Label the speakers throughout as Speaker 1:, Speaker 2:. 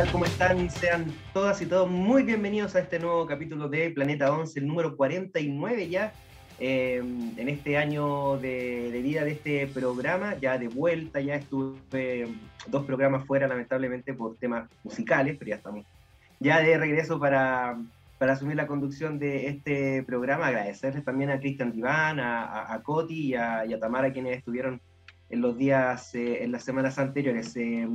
Speaker 1: Tal? ¿Cómo están? Sean todas y todos muy bienvenidos a este nuevo capítulo de Planeta 11, el número 49 ya, eh, en este año de, de vida de este programa, ya de vuelta, ya estuve dos programas fuera lamentablemente por temas musicales, pero ya estamos ya de regreso para, para asumir la conducción de este programa. Agradecerles también a Cristian Diván, a, a, a Coti y a, y a, Tamara, quienes estuvieron en los días, eh, en las semanas anteriores. Eh,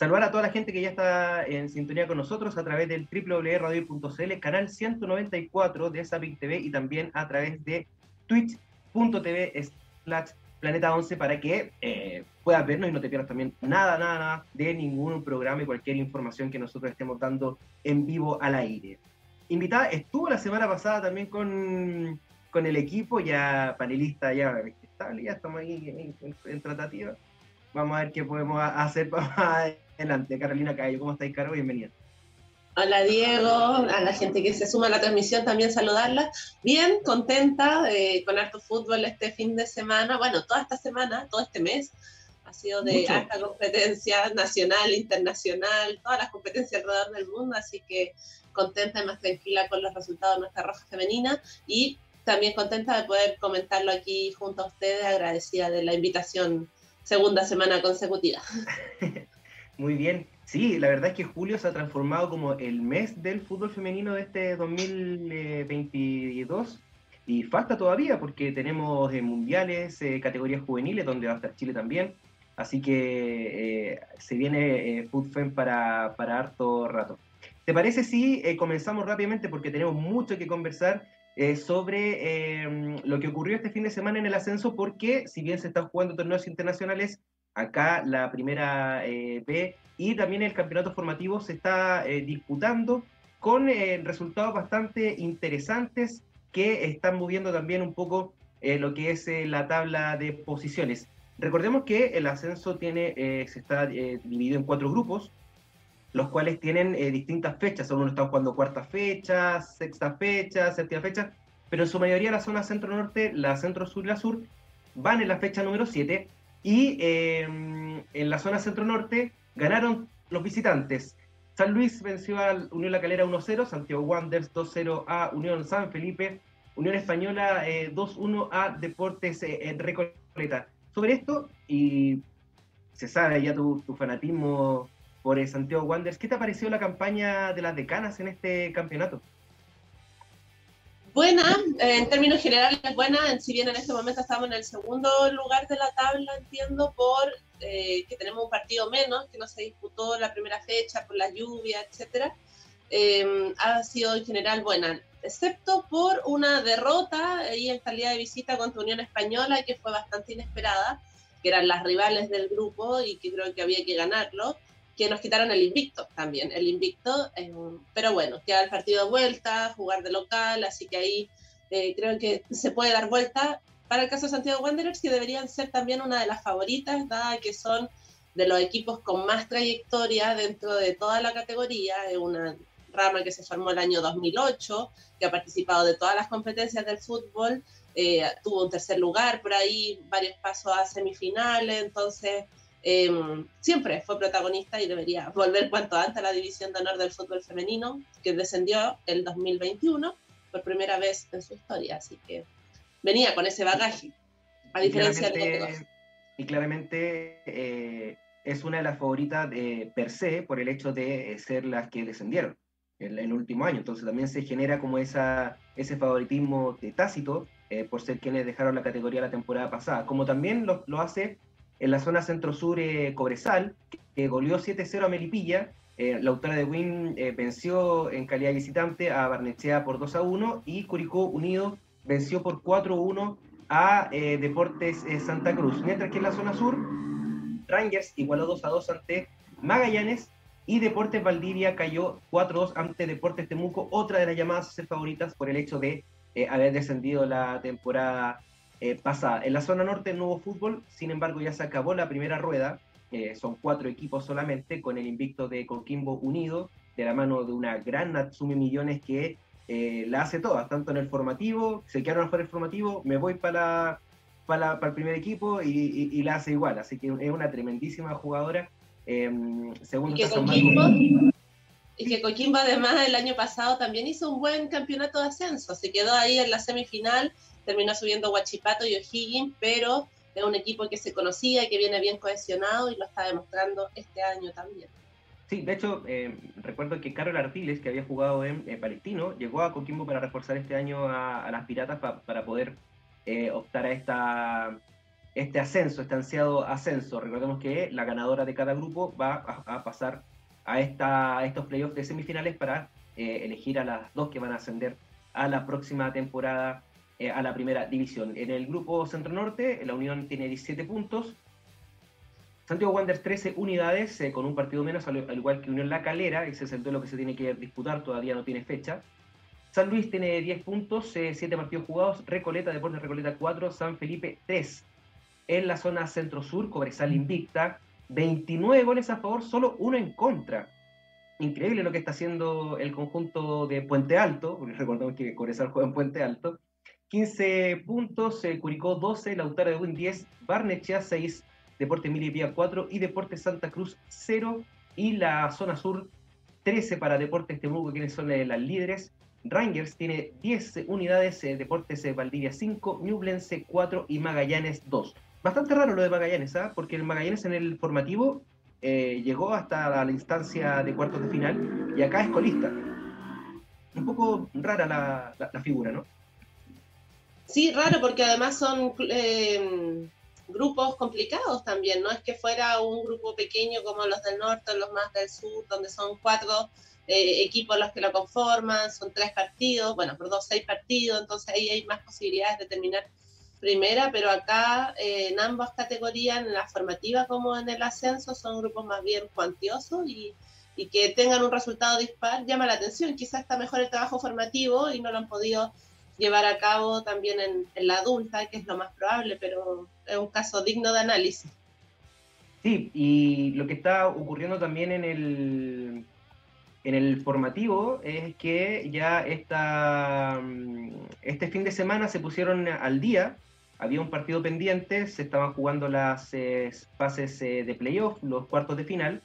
Speaker 1: saludar a toda la gente que ya está en sintonía con nosotros a través del www.radio.cl, canal 194 de Zapping TV y también a través de twitch.tv slash Planeta 11 para que eh, puedas vernos y no te pierdas también nada, nada, de ningún programa y cualquier información que nosotros estemos dando en vivo al aire. Invitada estuvo la semana pasada también con, con el equipo, ya panelista, ya estable, ya estamos ahí en, en, en, tratativa. Vamos a ver qué podemos hacer para adelante. Carolina Cayo, ¿cómo estáis, Caro? Bienvenida.
Speaker 2: Hola Diego, a la gente que se suma a la transmisión también saludarla. Bien, contenta eh, con harto fútbol este fin de semana, bueno, toda esta semana, todo este mes, ha sido de Mucho. alta competencia nacional, internacional, todas las competencias alrededor del mundo, así que contenta y más tranquila con los resultados de nuestra roja femenina y también contenta de poder comentarlo aquí junto a ustedes, agradecida de la invitación segunda semana consecutiva.
Speaker 1: Muy bien, Sí, la verdad es que julio se ha transformado como el mes del fútbol femenino de este 2022 y falta todavía porque tenemos eh, mundiales, eh, categorías juveniles donde va a estar Chile también, así que eh, se viene eh, FUTFEM para, para harto rato. ¿Te parece si comenzamos rápidamente porque tenemos mucho que conversar sobre lo que ocurrió este fin de semana en el ascenso porque si bien se están jugando torneos internacionales, acá la primera B y también el campeonato formativo se está eh, disputando con eh, resultados bastante interesantes que están moviendo también un poco eh, lo que es eh, la tabla de posiciones. Recordemos que el ascenso tiene, se está dividido en cuatro grupos, los cuales tienen distintas fechas. Algunos están jugando cuarta fecha, sexta fecha, séptima fecha, pero en su mayoría la zona centro-norte, la centro-sur y la sur van en la fecha número 7 y en la zona centro-norte Ganaron los visitantes. San Luis venció a Unión La Calera 1-0, Santiago Wanderers 2-0 a Unión San Felipe, Unión Española eh, 2-1 a Deportes eh, Recoleta. Sobre esto, y se sabe ya tu, tu fanatismo por eh, Santiago Wanderers, ¿qué te ha parecido la campaña de las decanas en este campeonato?
Speaker 2: Buena, eh, en términos generales buena, si bien en este momento estamos en el segundo lugar de la tabla, entiendo, por eh, que tenemos un partido menos, que no se disputó la primera fecha por la lluvia, etcétera, eh, ha sido en general buena, excepto por una derrota ahí en calidad de visita contra Unión Española, que fue bastante inesperada, que eran las rivales del grupo y que creo que había que ganarlo que nos quitaron el invicto también, el invicto, eh, pero bueno, queda el partido de vuelta, jugar de local, así que ahí eh, creo que se puede dar vuelta. Para el caso de Santiago Wanderers, que deberían ser también una de las favoritas, dada que son de los equipos con más trayectoria dentro de toda la categoría, es una rama que se formó el año 2008, que ha participado de todas las competencias del fútbol, eh, tuvo un tercer lugar por ahí, varios pasos a semifinales, entonces eh, siempre fue protagonista y debería volver cuanto antes a la división de honor del fútbol femenino, que descendió el 2021 por primera vez en su historia. Así que venía con ese bagaje, a diferencia de otros.
Speaker 1: Y claramente eh, es una de las favoritas de, per se por el hecho de ser las que descendieron en el último año. Entonces también se genera como esa, ese favoritismo de tácito eh, por ser quienes dejaron la categoría la temporada pasada, como también lo, lo hace en la zona centro-sur eh, Cobresal, que goleó 7-0 a Melipilla. Eh, la autora de Win eh, venció en calidad visitante a Barnechea por 2-1 y Curicó Unido venció por 4-1 a Deportes Santa Cruz. Mientras que en la zona sur, Rangers igualó 2 a 2 ante Magallanes y Deportes Valdivia cayó 4-2 ante Deportes Temuco, otra de las llamadas favoritas por el hecho de haber descendido la temporada eh, pasada. En la zona norte no hubo fútbol, sin embargo ya se acabó la primera rueda, eh, son cuatro equipos solamente, con el invicto de Coquimbo Unido, de la mano de una gran Natsumi Millones que la hace toda, tanto en el formativo, se quedaron afuera el formativo, me voy para, para, el primer equipo y, la hace igual, así que es una tremendísima jugadora
Speaker 2: Em, y, que Coquimbo, además el año pasado también hizo un buen campeonato de ascenso, se quedó ahí en la semifinal, terminó subiendo Guachipato y O'Higgins, pero es un equipo que se conocía, que viene bien cohesionado y lo está demostrando este año también.
Speaker 1: Sí, de hecho, em, recuerdo que Carol Artiles, que había jugado en, Palestino, llegó a Coquimbo para reforzar este año a, las Piratas para poder eh, optar a esta este ascenso, este ansiado ascenso. Recordemos que la ganadora de cada grupo va a, pasar a, esta, estos playoffs de semifinales para eh, elegir a las dos que van a ascender a la próxima temporada eh, a la primera división. En el grupo Centro Norte, la Unión tiene 17 puntos. Santiago Wanderers 13 unidades, eh, con un partido menos, al, igual que Unión La Calera, ese es el duelo que se tiene que disputar, todavía no tiene fecha. San Luis tiene 10 puntos, 7 partidos jugados, Recoleta, Deportes Recoleta 4, San Felipe 3 en la zona centro-sur, Cobresal invicta, 29 goles a favor, solo uno en contra. Increíble lo que está haciendo el conjunto de Puente Alto, porque recordemos que Cobresal juega en Puente Alto. 15 puntos, eh, Curicó 12, Lautaro de Win 10, Barnechea 6, Deportes Milipía 4 y Deportes Santa Cruz 0. Y la zona sur 13 para Deportes Temuco, quienes son eh, las líderes. Rangers tiene 10 unidades, eh, Deportes Valdivia 5, Newblense 4 y Magallanes 2. Bastante raro lo de Magallanes, ¿ah? porque el Magallanes en el formativo eh, llegó hasta la instancia de cuartos de final y acá es colista. Un poco rara la, figura, ¿no?
Speaker 2: Sí, raro porque además son eh, grupos complicados también, no es que fuera un grupo pequeño como los del norte, los más del sur, donde son cuatro eh, equipos los que lo conforman, son tres partidos, bueno, por dos, seis partidos, entonces ahí hay más posibilidades de terminar primera, pero acá eh, en ambas categorías, en la formativa como en el ascenso, son grupos más bien cuantiosos y, que tengan un resultado dispar llama la atención. Quizás está mejor el trabajo formativo y no lo han podido llevar a cabo también en, la adulta, que es lo más probable, pero es un caso digno de análisis.
Speaker 1: Sí, y lo que está ocurriendo también en el, en el formativo es que ya esta, este fin de semana se pusieron al día había un partido pendiente, se estaban jugando las eh, fases eh, de playoff, los cuartos de final.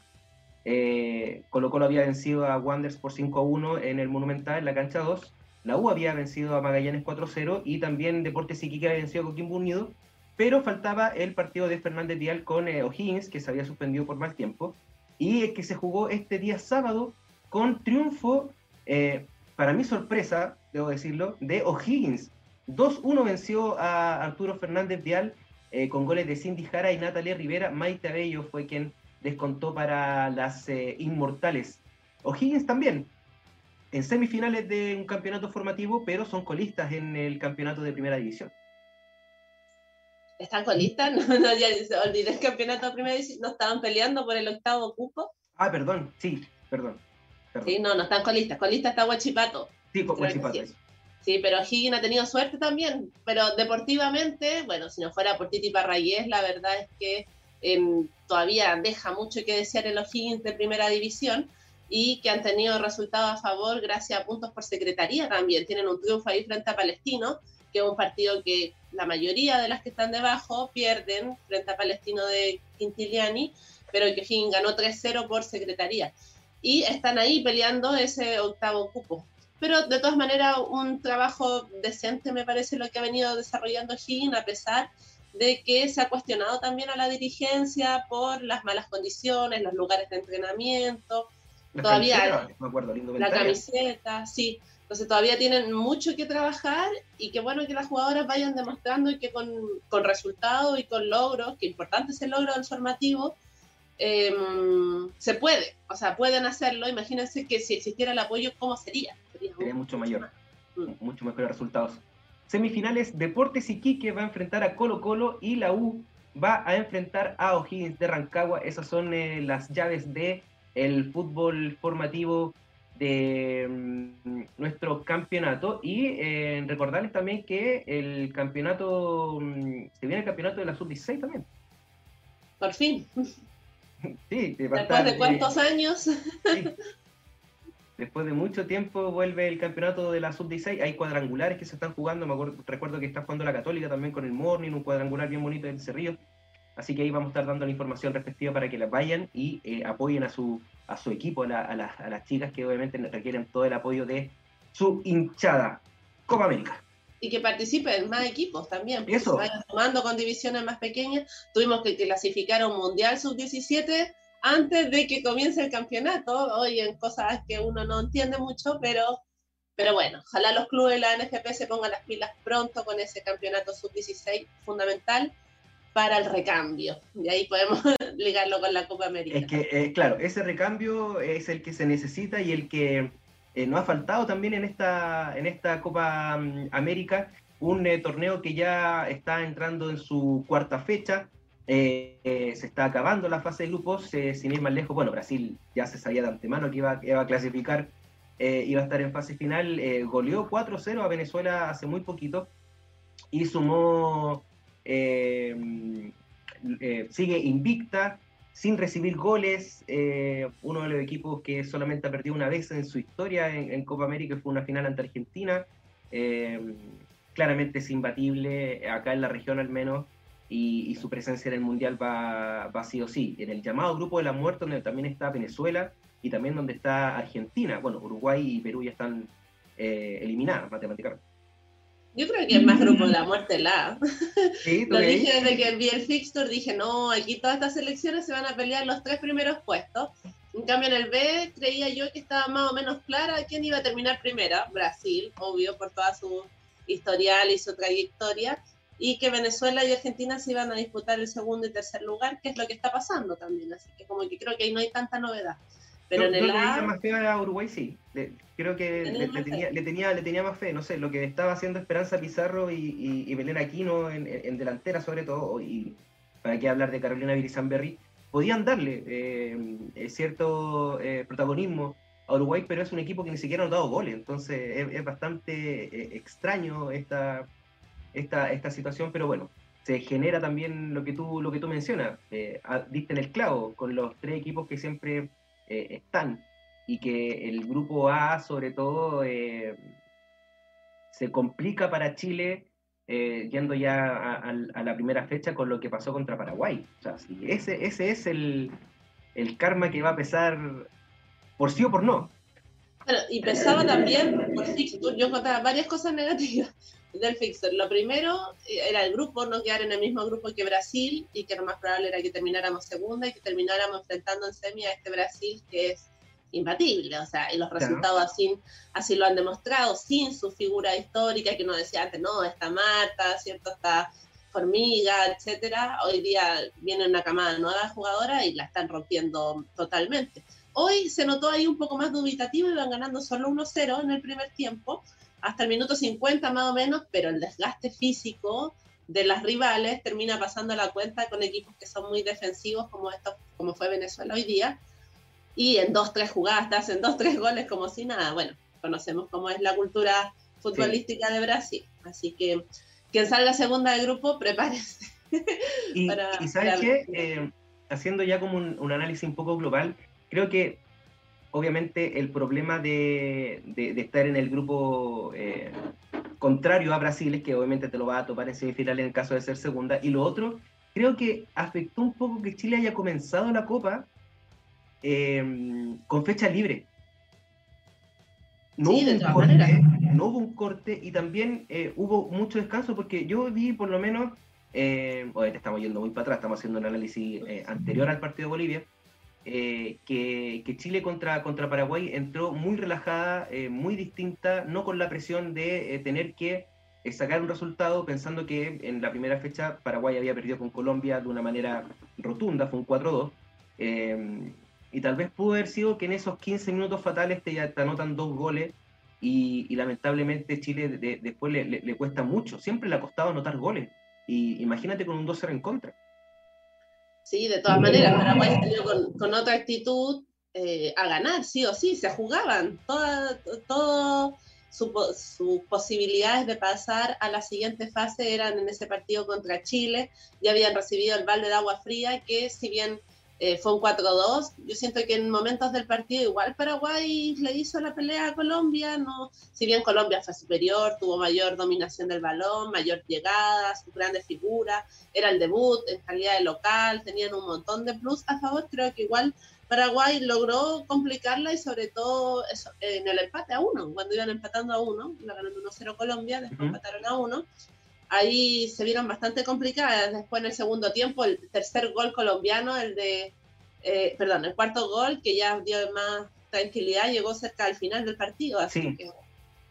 Speaker 1: Eh, Colo Colo había vencido a Wanderers por 5 a 1 en el Monumental, en la cancha 2. La U había vencido a Magallanes 4 a 0 y también Deportes Iquique había vencido a Coquimbo Unido. Pero faltaba el partido de Fernández Vial con O'Higgins, que se había suspendido por mal tiempo. Y que se jugó este día sábado con triunfo, para mi sorpresa, debo decirlo, de O'Higgins 2-1 venció a Arturo Fernández Vial eh, con goles de Cindy Jara y Natalia Rivera. Maite Abello fue quien descontó para las eh, Inmortales. O'Higgins también, en semifinales de un campeonato formativo, pero son colistas en el campeonato de primera división.
Speaker 2: ¿Están colistas? No, no, ya se olvidé el campeonato de primera división. ¿No estaban peleando por el octavo cupo?
Speaker 1: Ah, perdón, sí, perdón.
Speaker 2: Sí, no, no están colistas. Colista está Huachipato.
Speaker 1: Sí, Huachipato.
Speaker 2: Sí, pero Higgins ha tenido suerte también. Pero deportivamente, bueno, si no fuera por Titi Parragués, la verdad es que em, todavía deja mucho que desear en los Higgins de primera división y que han tenido resultados a favor gracias a puntos por secretaría también. Tienen un triunfo ahí frente a Palestino, que es un partido que la mayoría de las que están debajo pierden frente a Palestino de Quintiliani, pero que Higgins ganó 3-0 por secretaría. Y están ahí peleando ese octavo cupo pero de todas maneras un trabajo decente me parece lo que ha venido desarrollando Higgins, a pesar de que se ha cuestionado también a la dirigencia por las malas condiciones, los lugares de entrenamiento, todavía la camiseta, sí. Entonces todavía tienen mucho que trabajar y qué bueno que las jugadoras vayan demostrando y que con, con resultados y con logros, que importante es el logro del formativo, Em, se puede, o sea, pueden hacerlo. Imagínense que si existiera el apoyo, ¿cómo sería?
Speaker 1: Sería, mucho mayor, mm. mucho mejores resultados. Semifinales, Deportes Iquique va a enfrentar a Colo Colo y la U va a enfrentar a O'Higgins de Rancagua. Esas son eh, las llaves de el fútbol formativo de mm, nuestro campeonato y eh, recordarles también que el campeonato, mm, se viene el campeonato de la sub-16 también.
Speaker 2: Por fin.
Speaker 1: Sí,
Speaker 2: después de cuántos años.
Speaker 1: Después de mucho tiempo vuelve el campeonato de la sub-16. Hay cuadrangulares que se están jugando. Me acuerdo, recuerdo que está jugando la Católica también con el Morning, un cuadrangular bien bonito del Cerrillo. Así que ahí vamos a estar dando la información respectiva para que las vayan y eh, apoyen a su, a su equipo, a, a, las chicas que obviamente requieren todo el apoyo de su hinchada. Copa América.
Speaker 2: Y que participen más equipos también, Eso. se vayan tomando con divisiones más pequeñas. Tuvimos que clasificar a un Mundial Sub-17 antes de que comience el campeonato. Hoy en cosas que uno no entiende mucho, pero, pero bueno, ojalá los clubes de la NFP se pongan las pilas pronto con ese campeonato Sub-16 fundamental para el recambio. Y ahí podemos ligarlo con la Copa América.
Speaker 1: Es que, eh, claro, ese recambio es el que se necesita y el que eh, nos ha faltado también en esta, en esta Copa mm, América, un eh, torneo que ya está entrando en su cuarta fecha. se está acabando la fase de grupos, sin ir más lejos. Bueno, Brasil ya se sabía de antemano que iba, iba a clasificar, iba a estar en fase final. goleó 4-0 a Venezuela hace muy poquito y sumó eh, eh, sigue invicta, sin recibir goles. Eh, uno de los equipos que solamente ha perdido una vez en su historia en, Copa América fue una final ante Argentina. claramente es imbatible acá en la región al menos. Y, su presencia en el Mundial va, va sí o sí. En el llamado Grupo de la Muerte, donde también está Venezuela y también donde está Argentina. Bueno, Uruguay y Perú ya están eliminadas matemáticamente.
Speaker 2: Yo creo que es más grupo de la muerte la. Lo dije desde que vi el fixture, dije, no, aquí todas estas selecciones se van a pelear los tres primeros puestos. En cambio, en el B creía yo que estaba más o menos clara quién iba a terminar primera. Brasil, obvio, por toda su historial y su trayectoria. Y que Venezuela y Argentina se iban a disputar el segundo y tercer lugar, que es lo que está pasando también. Así que como que creo que ahí no hay tanta novedad. Pero en el A...
Speaker 1: más fe a Uruguay sí. creo que le, tenía, le, tenía, le tenía más fe. No sé, lo que estaba haciendo Esperanza Pizarro y, y, Belén Aquino en, en, delantera sobre todo, y para qué hablar de Carolina Virizamberry, podían darle eh, eh, cierto eh, protagonismo a Uruguay, pero es un equipo que ni siquiera ha dado goles. Entonces es, bastante extraño esta, esta, esta situación, pero bueno, se genera también lo que tú, lo que tú mencionas. diste en el clavo con los tres equipos que siempre eh, están y que el grupo A sobre todo eh, se complica para Chile eh, yendo ya a, la primera fecha con lo que pasó contra Paraguay. O sea, ese, ese es el, el karma que va a pesar por sí o por no.
Speaker 2: y pesaba también por fixture. Yo encontraba varias cosas negativas del fixture. Lo primero era el grupo, no quedar en el mismo grupo que Brasil y que lo más probable era que termináramos segunda y que termináramos enfrentando en semi a este Brasil que es imbatible, o sea, y los resultados así, así lo han demostrado, sin su figura histórica, que no decía antes, no, está Marta, ¿cierto? Está Formiga, etcétera. Hoy día viene una camada de nuevas jugadoras y la están rompiendo totalmente. Hoy se notó ahí un poco más dubitativo, iban ganando solo 1-0 en el primer tiempo, hasta el minuto 50 más o menos, pero el desgaste físico de las rivales termina pasando la cuenta con equipos que son muy defensivos como estos, como fue Venezuela hoy día, y en dos, tres jugadas te hacen dos, tres goles como si nada. Bueno, conocemos cómo es la cultura futbolística de Brasil, así que quien salga segunda del grupo, prepárese.
Speaker 1: Y, sabes qué, eh, haciendo ya como un análisis un poco global, creo que obviamente el problema de, estar en el grupo eh, contrario a Brasil es que obviamente te lo va a topar en semifinal en el caso de ser segunda. Y lo otro, creo que afectó un poco que Chile haya comenzado la Copa em, con fecha libre. No, hubo un corte, no hubo un corte y también eh, hubo mucho descanso porque yo vi por lo menos, eh, estamos yendo muy para atrás, estamos haciendo un análisis anterior al partido de Bolivia, eh, que, Chile contra, contra Paraguay entró muy relajada, eh, muy distinta, no con la presión de eh, tener que sacar un resultado pensando que en la primera fecha Paraguay había perdido con Colombia de una manera rotunda, fue un 4-2. y tal vez pudo haber sido que en esos 15 minutos fatales te, te anotan dos goles y, lamentablemente Chile después le, cuesta mucho. Siempre le ha costado anotar goles. Y imagínate con un 2-0 en contra.
Speaker 2: Sí, de todas maneras, Paraguay salió con, con otra actitud eh, a ganar, sí o sí, se jugaban. Todas todo sus posibilidades de pasar a la siguiente fase eran en ese partido contra Chile, ya habían recibido el balde de agua fría, que si bien eh, fue un 4-2. Yo siento que en momentos del partido igual Paraguay le hizo la pelea a Colombia, no, si bien Colombia fue superior, tuvo mayor dominación del balón, mayor llegada, su grandes figuras, era el debut en calidad de local, tenían un montón de plus a favor, creo que igual Paraguay logró complicarla y sobre todo en el empate a uno, cuando iban empatando a uno, iba ganando 1-0 Colombia, después empataron a uno, ahí se vieron bastante complicadas. Después en el segundo tiempo, el tercer gol colombiano, el de, eh, perdón, el cuarto gol que ya dio más tranquilidad, llegó cerca al final del partido.
Speaker 1: sí.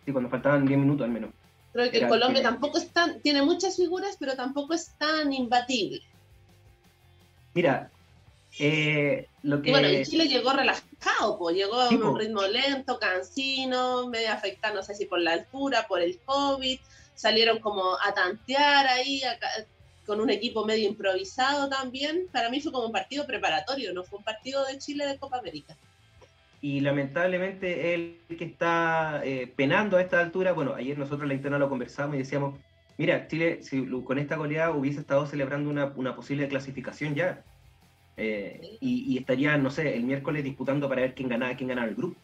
Speaker 1: sí, cuando faltaban 10 minutos al menos.
Speaker 2: Creo que Colombia tampoco es tan, tiene muchas figuras, pero tampoco es tan imbatible.
Speaker 1: Mira, eh, lo que...
Speaker 2: bueno, y Chile llegó relajado, pues llegó a un ritmo lento, cansino, medio afectado, no sé si por la altura, por el COVID, salieron como a tantear ahí con un equipo medio improvisado también. Para mí fue como un partido preparatorio, no fue un partido de Chile de Copa América.
Speaker 1: Y lamentablemente él que está eh, penando a esta altura, bueno, ayer nosotros en la interna lo conversamos y decíamos, mira, Chile si con esta goleada hubiese estado celebrando una, una posible clasificación ya. Eh, y, estaría, no sé, el miércoles disputando para ver quién ganaba, quién ganaba el grupo.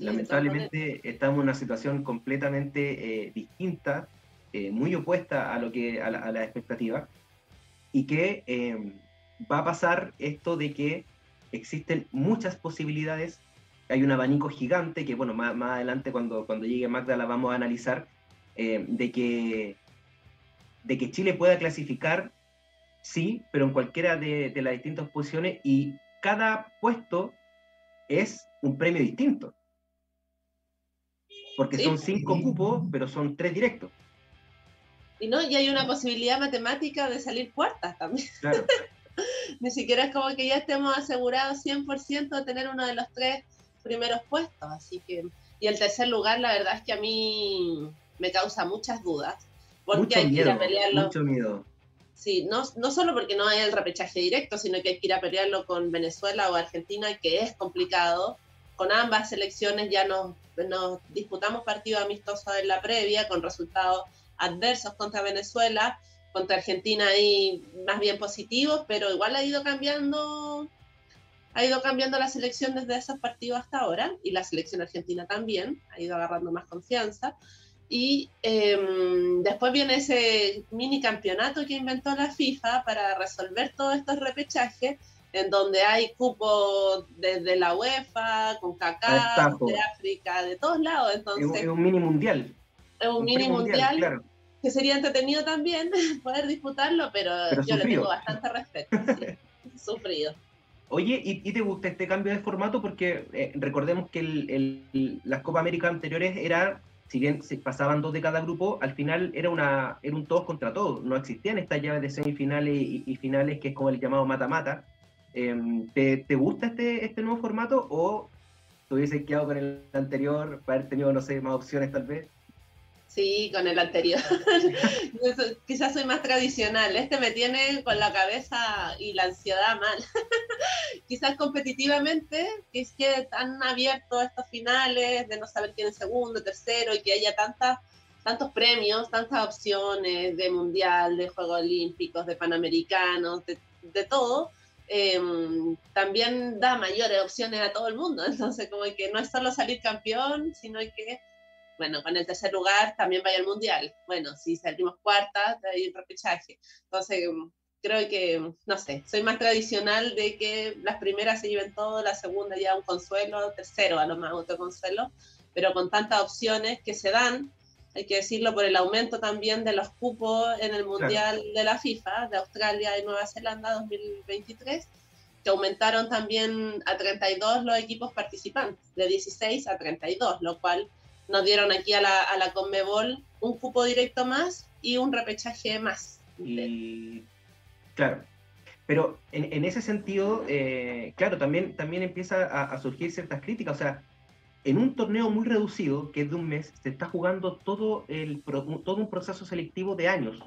Speaker 1: Lamentablemente estamos en una situación completamente eh, distinta, eh, muy opuesta a lo que a la, expectativa, y que em, va a pasar esto de que existen muchas posibilidades, hay un abanico gigante que, bueno, más, adelante cuando, cuando llegue Magda la vamos a analizar, em, de, que, de que Chile pueda clasificar, sí, pero en cualquiera de, de las distintas posiciones y cada puesto es un premio distinto porque son cinco cupos, pero son tres directos.
Speaker 2: Y no, y hay una posibilidad matemática de salir cuartas también. Claro. Ni siquiera es como que ya estemos asegurados 100% de tener uno de los tres primeros puestos. Así que, y el tercer lugar, la verdad es que a mí me causa muchas dudas.
Speaker 1: Porque mucho hay que ir a pelearlo. Mucho miedo.
Speaker 2: Sí, no, no solo porque no hay el repechaje directo, sino que hay que ir a pelearlo con Venezuela o Argentina, que es complicado. Con ambas selecciones ya nos nos disputamos partidos amistosos en la previa con resultados adversos contra Venezuela, contra Argentina ahí más bien positivos, pero igual ha ido cambiando ha ido cambiando la selección desde esos partidos hasta ahora y la selección argentina también ha ido agarrando más confianza. Y em, después viene ese mini campeonato que inventó la FIFA para resolver todos estos repechajes en donde hay cupos desde la UEFA, con CACA, de África, de todos lados. Entonces,
Speaker 1: es un mini mundial.
Speaker 2: Es un, mini mundial, que sería entretenido también poder disputarlo, pero, yo le tengo bastante respeto. sufrido.
Speaker 1: Oye, ¿y, te gusta este cambio de formato? Porque eh, recordemos que el, las Copa América anteriores era, si bien se pasaban dos de cada grupo, al final era, una, era un todos contra todos. No existían estas llaves de semifinales y, y finales, que es como el llamado mata-mata Em, ¿te, gusta este, este nuevo formato o te hubieses quedado con el anterior para haber tenido, no sé, más opciones tal vez?
Speaker 2: Sí, con el anterior. Quizás soy más tradicional. Este me tiene con la cabeza y la ansiedad mal. Quizás competitivamente, que es que tan abiertos estos finales, de no saber quién es segundo, tercero, y que haya tantas tantos premios, tantas opciones de mundial, de Juegos Olímpicos, de Panamericanos, de todo, Em, también da mayores opciones a todo el mundo. Entonces, como que no es solo salir campeón, sino que, bueno, con el tercer lugar también vaya al mundial. Bueno, si salimos cuarta, hay un repechaje. Entonces, creo que, no sé, soy más tradicional de que las primeras se lleven todo, la segunda ya un consuelo, tercero a lo más otro consuelo, pero con tantas opciones que se dan, hay que decirlo por el aumento también de los cupos en el Mundial de la FIFA, de Australia y Nueva Zelanda 2023, que aumentaron también a 32 los equipos participantes, de 16 a 32, lo cual nos dieron aquí a la, a la Conmebol un cupo directo más y un repechaje más.
Speaker 1: Y, claro, pero en, en ese sentido, eh, claro, también, también empieza a, a surgir ciertas críticas, o sea, en un torneo muy reducido, que es de un mes, se está jugando todo, el, todo un proceso selectivo de años.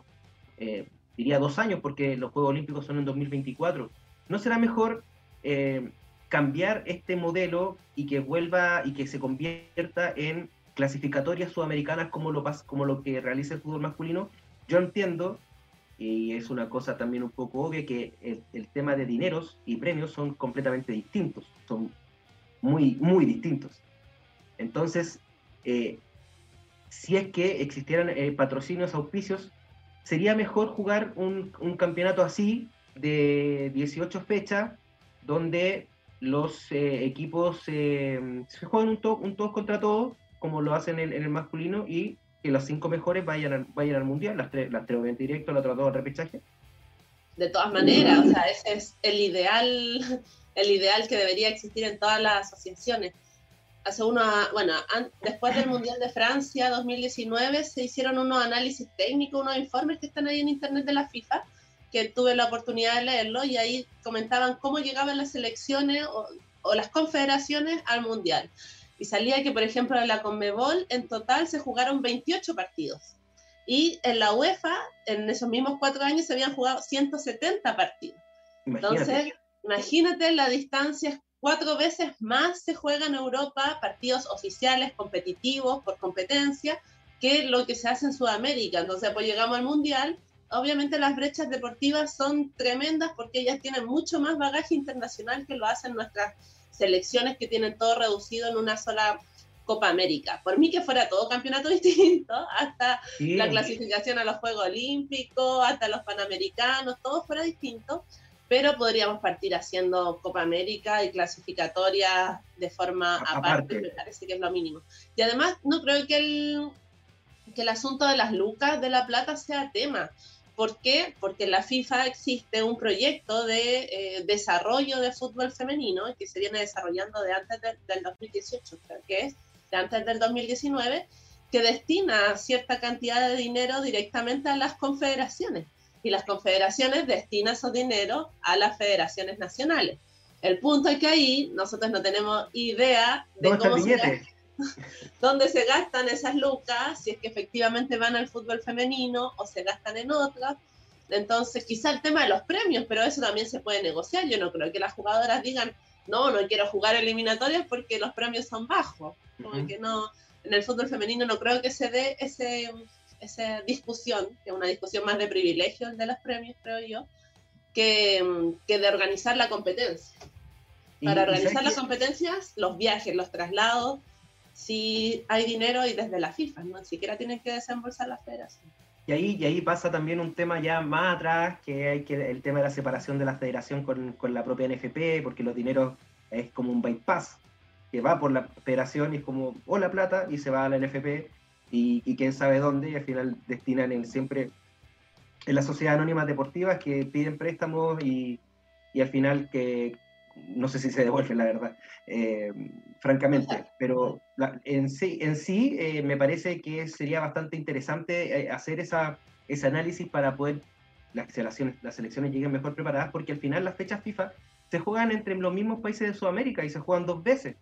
Speaker 1: Eh, diría dos años, porque los Juegos Olímpicos son en 2024. ¿No será mejor eh, cambiar este modelo y que vuelva y que se convierta en clasificatorias sudamericanas como lo, como lo que realiza el fútbol masculino? Yo entiendo, y es una cosa también un poco obvia, que el, tema de dineros y premios son completamente distintos, son muy, muy distintos. Entonces, eh, si es que existieran eh, patrocinios, auspicios, sería mejor jugar un, campeonato así de 18 fechas, donde los eh, equipos se juegan un, un, todos contra todos, como lo hacen en, el masculino, y que los cinco mejores vayan al, vayan al mundial, las tres, las tres obviamente directo, las otras dos al repechaje.
Speaker 2: De todas maneras, o sea, ese es el ideal, el ideal que debería existir en todas las asociaciones hace una, bueno, después del Mundial de Francia 2019 se hicieron unos análisis técnicos, unos informes que están ahí en internet de la FIFA, que tuve la oportunidad de leerlo y ahí comentaban cómo llegaban las selecciones o, las confederaciones al Mundial. Y salía que, por ejemplo, en la Conmebol en total se jugaron 28 partidos. Y en la UEFA, en esos mismos cuatro años, se habían jugado 170 partidos. Entonces, imagínate la distancia cuatro veces más se juega en Europa partidos oficiales, competitivos, por competencia, que lo que se hace en Sudamérica. Entonces, pues llegamos al Mundial, obviamente las brechas deportivas son tremendas porque ellas tienen mucho más bagaje internacional que lo hacen nuestras selecciones que tienen todo reducido en una sola Copa América. Por mí que fuera todo campeonato distinto, hasta la clasificación a los Juegos Olímpicos, hasta los Panamericanos, todo fuera distinto pero podríamos partir haciendo Copa América y clasificatoria de forma aparte, me parece que es lo mínimo. Y además no creo que el, que el asunto de las lucas de la plata sea tema. ¿Por qué? Porque en la FIFA existe un proyecto de eh, desarrollo de fútbol femenino que se viene desarrollando de antes del 2018, creo que es, de antes del 2019, que destina cierta cantidad de dinero directamente a las confederaciones y las confederaciones destinan esos dinero a las federaciones nacionales. El punto es que ahí nosotros no tenemos idea de cómo se dónde se gastan esas lucas, si es que efectivamente van al fútbol femenino o se gastan en otras. Entonces, quizá el tema de los premios, pero eso también se puede negociar. Yo no creo que las jugadoras digan, no, no quiero jugar eliminatorias porque los premios son bajos. Porque no, en el fútbol femenino no creo que se dé ese, esa discusión, que es una discusión más de privilegios de los premios, creo yo, que, que de organizar la competencia. Para organizar las competencias, los viajes, los traslados, si hay dinero y desde la FIFA, no siquiera tienen que desembolsar las federaciones.
Speaker 1: Y ahí, y ahí pasa también un tema ya más atrás, que hay que el tema de la separación de la federación con, con la propia NFP, porque los dineros es como un bypass, que va por la federación y es como, o la plata, y se va a la NFP, y, quién sabe dónde, y al final destinan en, siempre en las sociedades anónimas deportivas que piden préstamos y, y al final que no sé si se devuelven, la verdad, eh, francamente, pero en sí, en sí eh, me parece que sería bastante interesante eh, hacer esa, ese análisis para poder las selecciones, las selecciones lleguen mejor preparadas, porque al final las fechas FIFA se juegan entre los mismos países de Sudamérica y se juegan dos veces.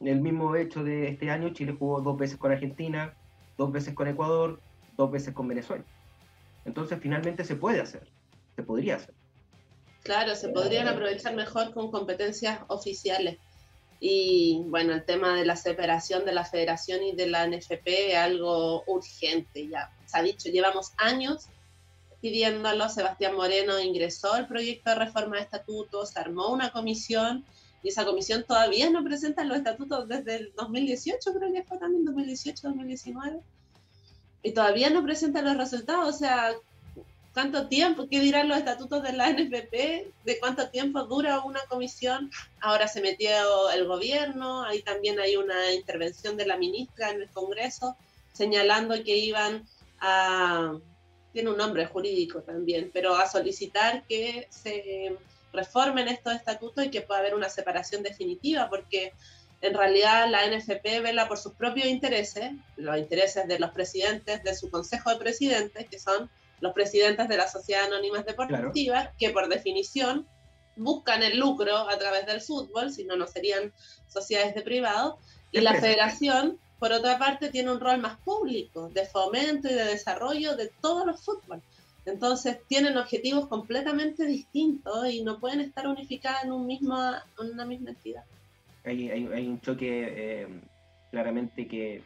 Speaker 1: El mismo hecho de este año, Chile jugó dos veces con Argentina, dos veces con Ecuador, dos veces con Venezuela. Entonces finalmente se puede hacer, se podría hacer.
Speaker 2: Claro, se podrían aprovechar mejor con competencias oficiales. Y bueno, el tema de la separación de la federación y de la NFP es algo urgente. Ya se ha dicho, llevamos años pidiéndolo. Sebastián Moreno ingresó el proyecto de reforma de estatutos, armó una comisión y esa comisión todavía no presenta los estatutos desde el 2018, creo que fue también 2018-2019, y todavía no presenta los resultados, o sea, ¿cuánto tiempo? ¿Qué dirán los estatutos de la NFP? ¿De cuánto tiempo dura una comisión? Ahora se metió el gobierno, ahí también hay una intervención de la ministra en el Congreso señalando que iban a, tiene un nombre jurídico también, pero a solicitar que se reformen estos estatutos y que pueda haber una separación definitiva, porque en realidad la NFP vela por sus propios intereses, los intereses de los presidentes de su consejo de presidentes, que son los presidentes de las sociedades anónimas deportivas, que por definición buscan el lucro a través del fútbol, si no, no serían sociedades de privado. Y la federación, por otra parte, tiene un rol más público, de fomento y de desarrollo de todos los fútbol. Entonces, tienen objetivos completamente distintos y no pueden estar unificadas en, un mismo, en una misma entidad.
Speaker 1: Hay, hay, un choque eh, claramente que,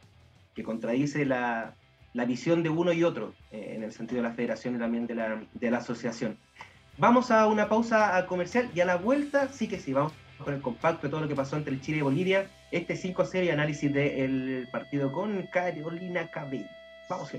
Speaker 1: que contradice la, la, visión de uno y otro, eh, en el sentido de la federación y también de la, de la asociación. Vamos a una pausa comercial y a la vuelta sí que sí, vamos con el compacto de todo lo que pasó entre Chile y Bolivia, este 5-0 y análisis del partido con Carolina Cabello. Vamos a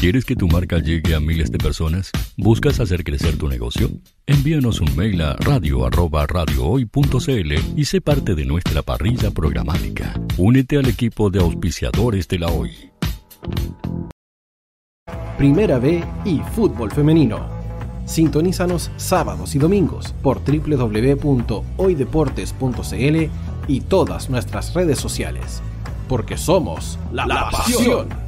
Speaker 3: ¿Quieres que tu marca llegue a miles de personas? ¿Buscas hacer crecer tu negocio? Envíanos un mail a radio@radiohoy.cl y sé parte de nuestra parrilla programática. Únete al equipo de auspiciadores de la Hoy.
Speaker 4: Primera B y fútbol femenino. Sintonízanos sábados y domingos por www.hoydeportes.cl y todas nuestras redes sociales. Porque somos la, la pasión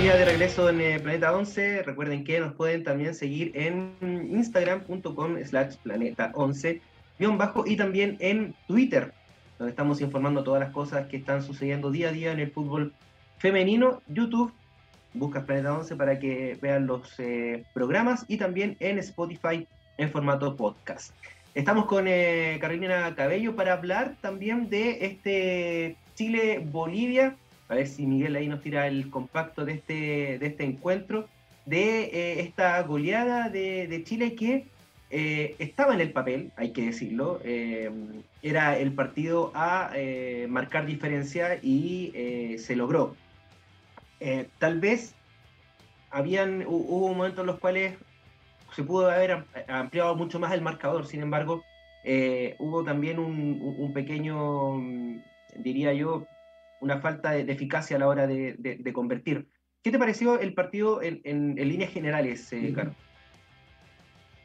Speaker 1: Estamos ya de regreso en eh, Planeta 11. Recuerden que nos pueden también seguir en instagram.com slash planeta 11 bajo y también en Twitter, donde estamos informando todas las cosas que están sucediendo día a día en el fútbol femenino. YouTube, buscas Planeta 11 para que vean los eh, programas y también en Spotify en formato podcast. Estamos con eh, Carolina Cabello para hablar también de este Chile-Bolivia a ver si Miguel ahí nos tira el compacto de este, de este encuentro, de eh, esta goleada de, Chile que eh, estaba en el papel, hay que decirlo, eh, era el partido a marcar diferencia y se logró. tal vez habían, hubo momentos en los cuales se pudo haber ampliado mucho más el marcador, sin embargo, hubo también un, un pequeño, diría yo, una falta de, eficacia a la hora de, convertir. ¿Qué te pareció el partido en, líneas generales, eh, Carlos?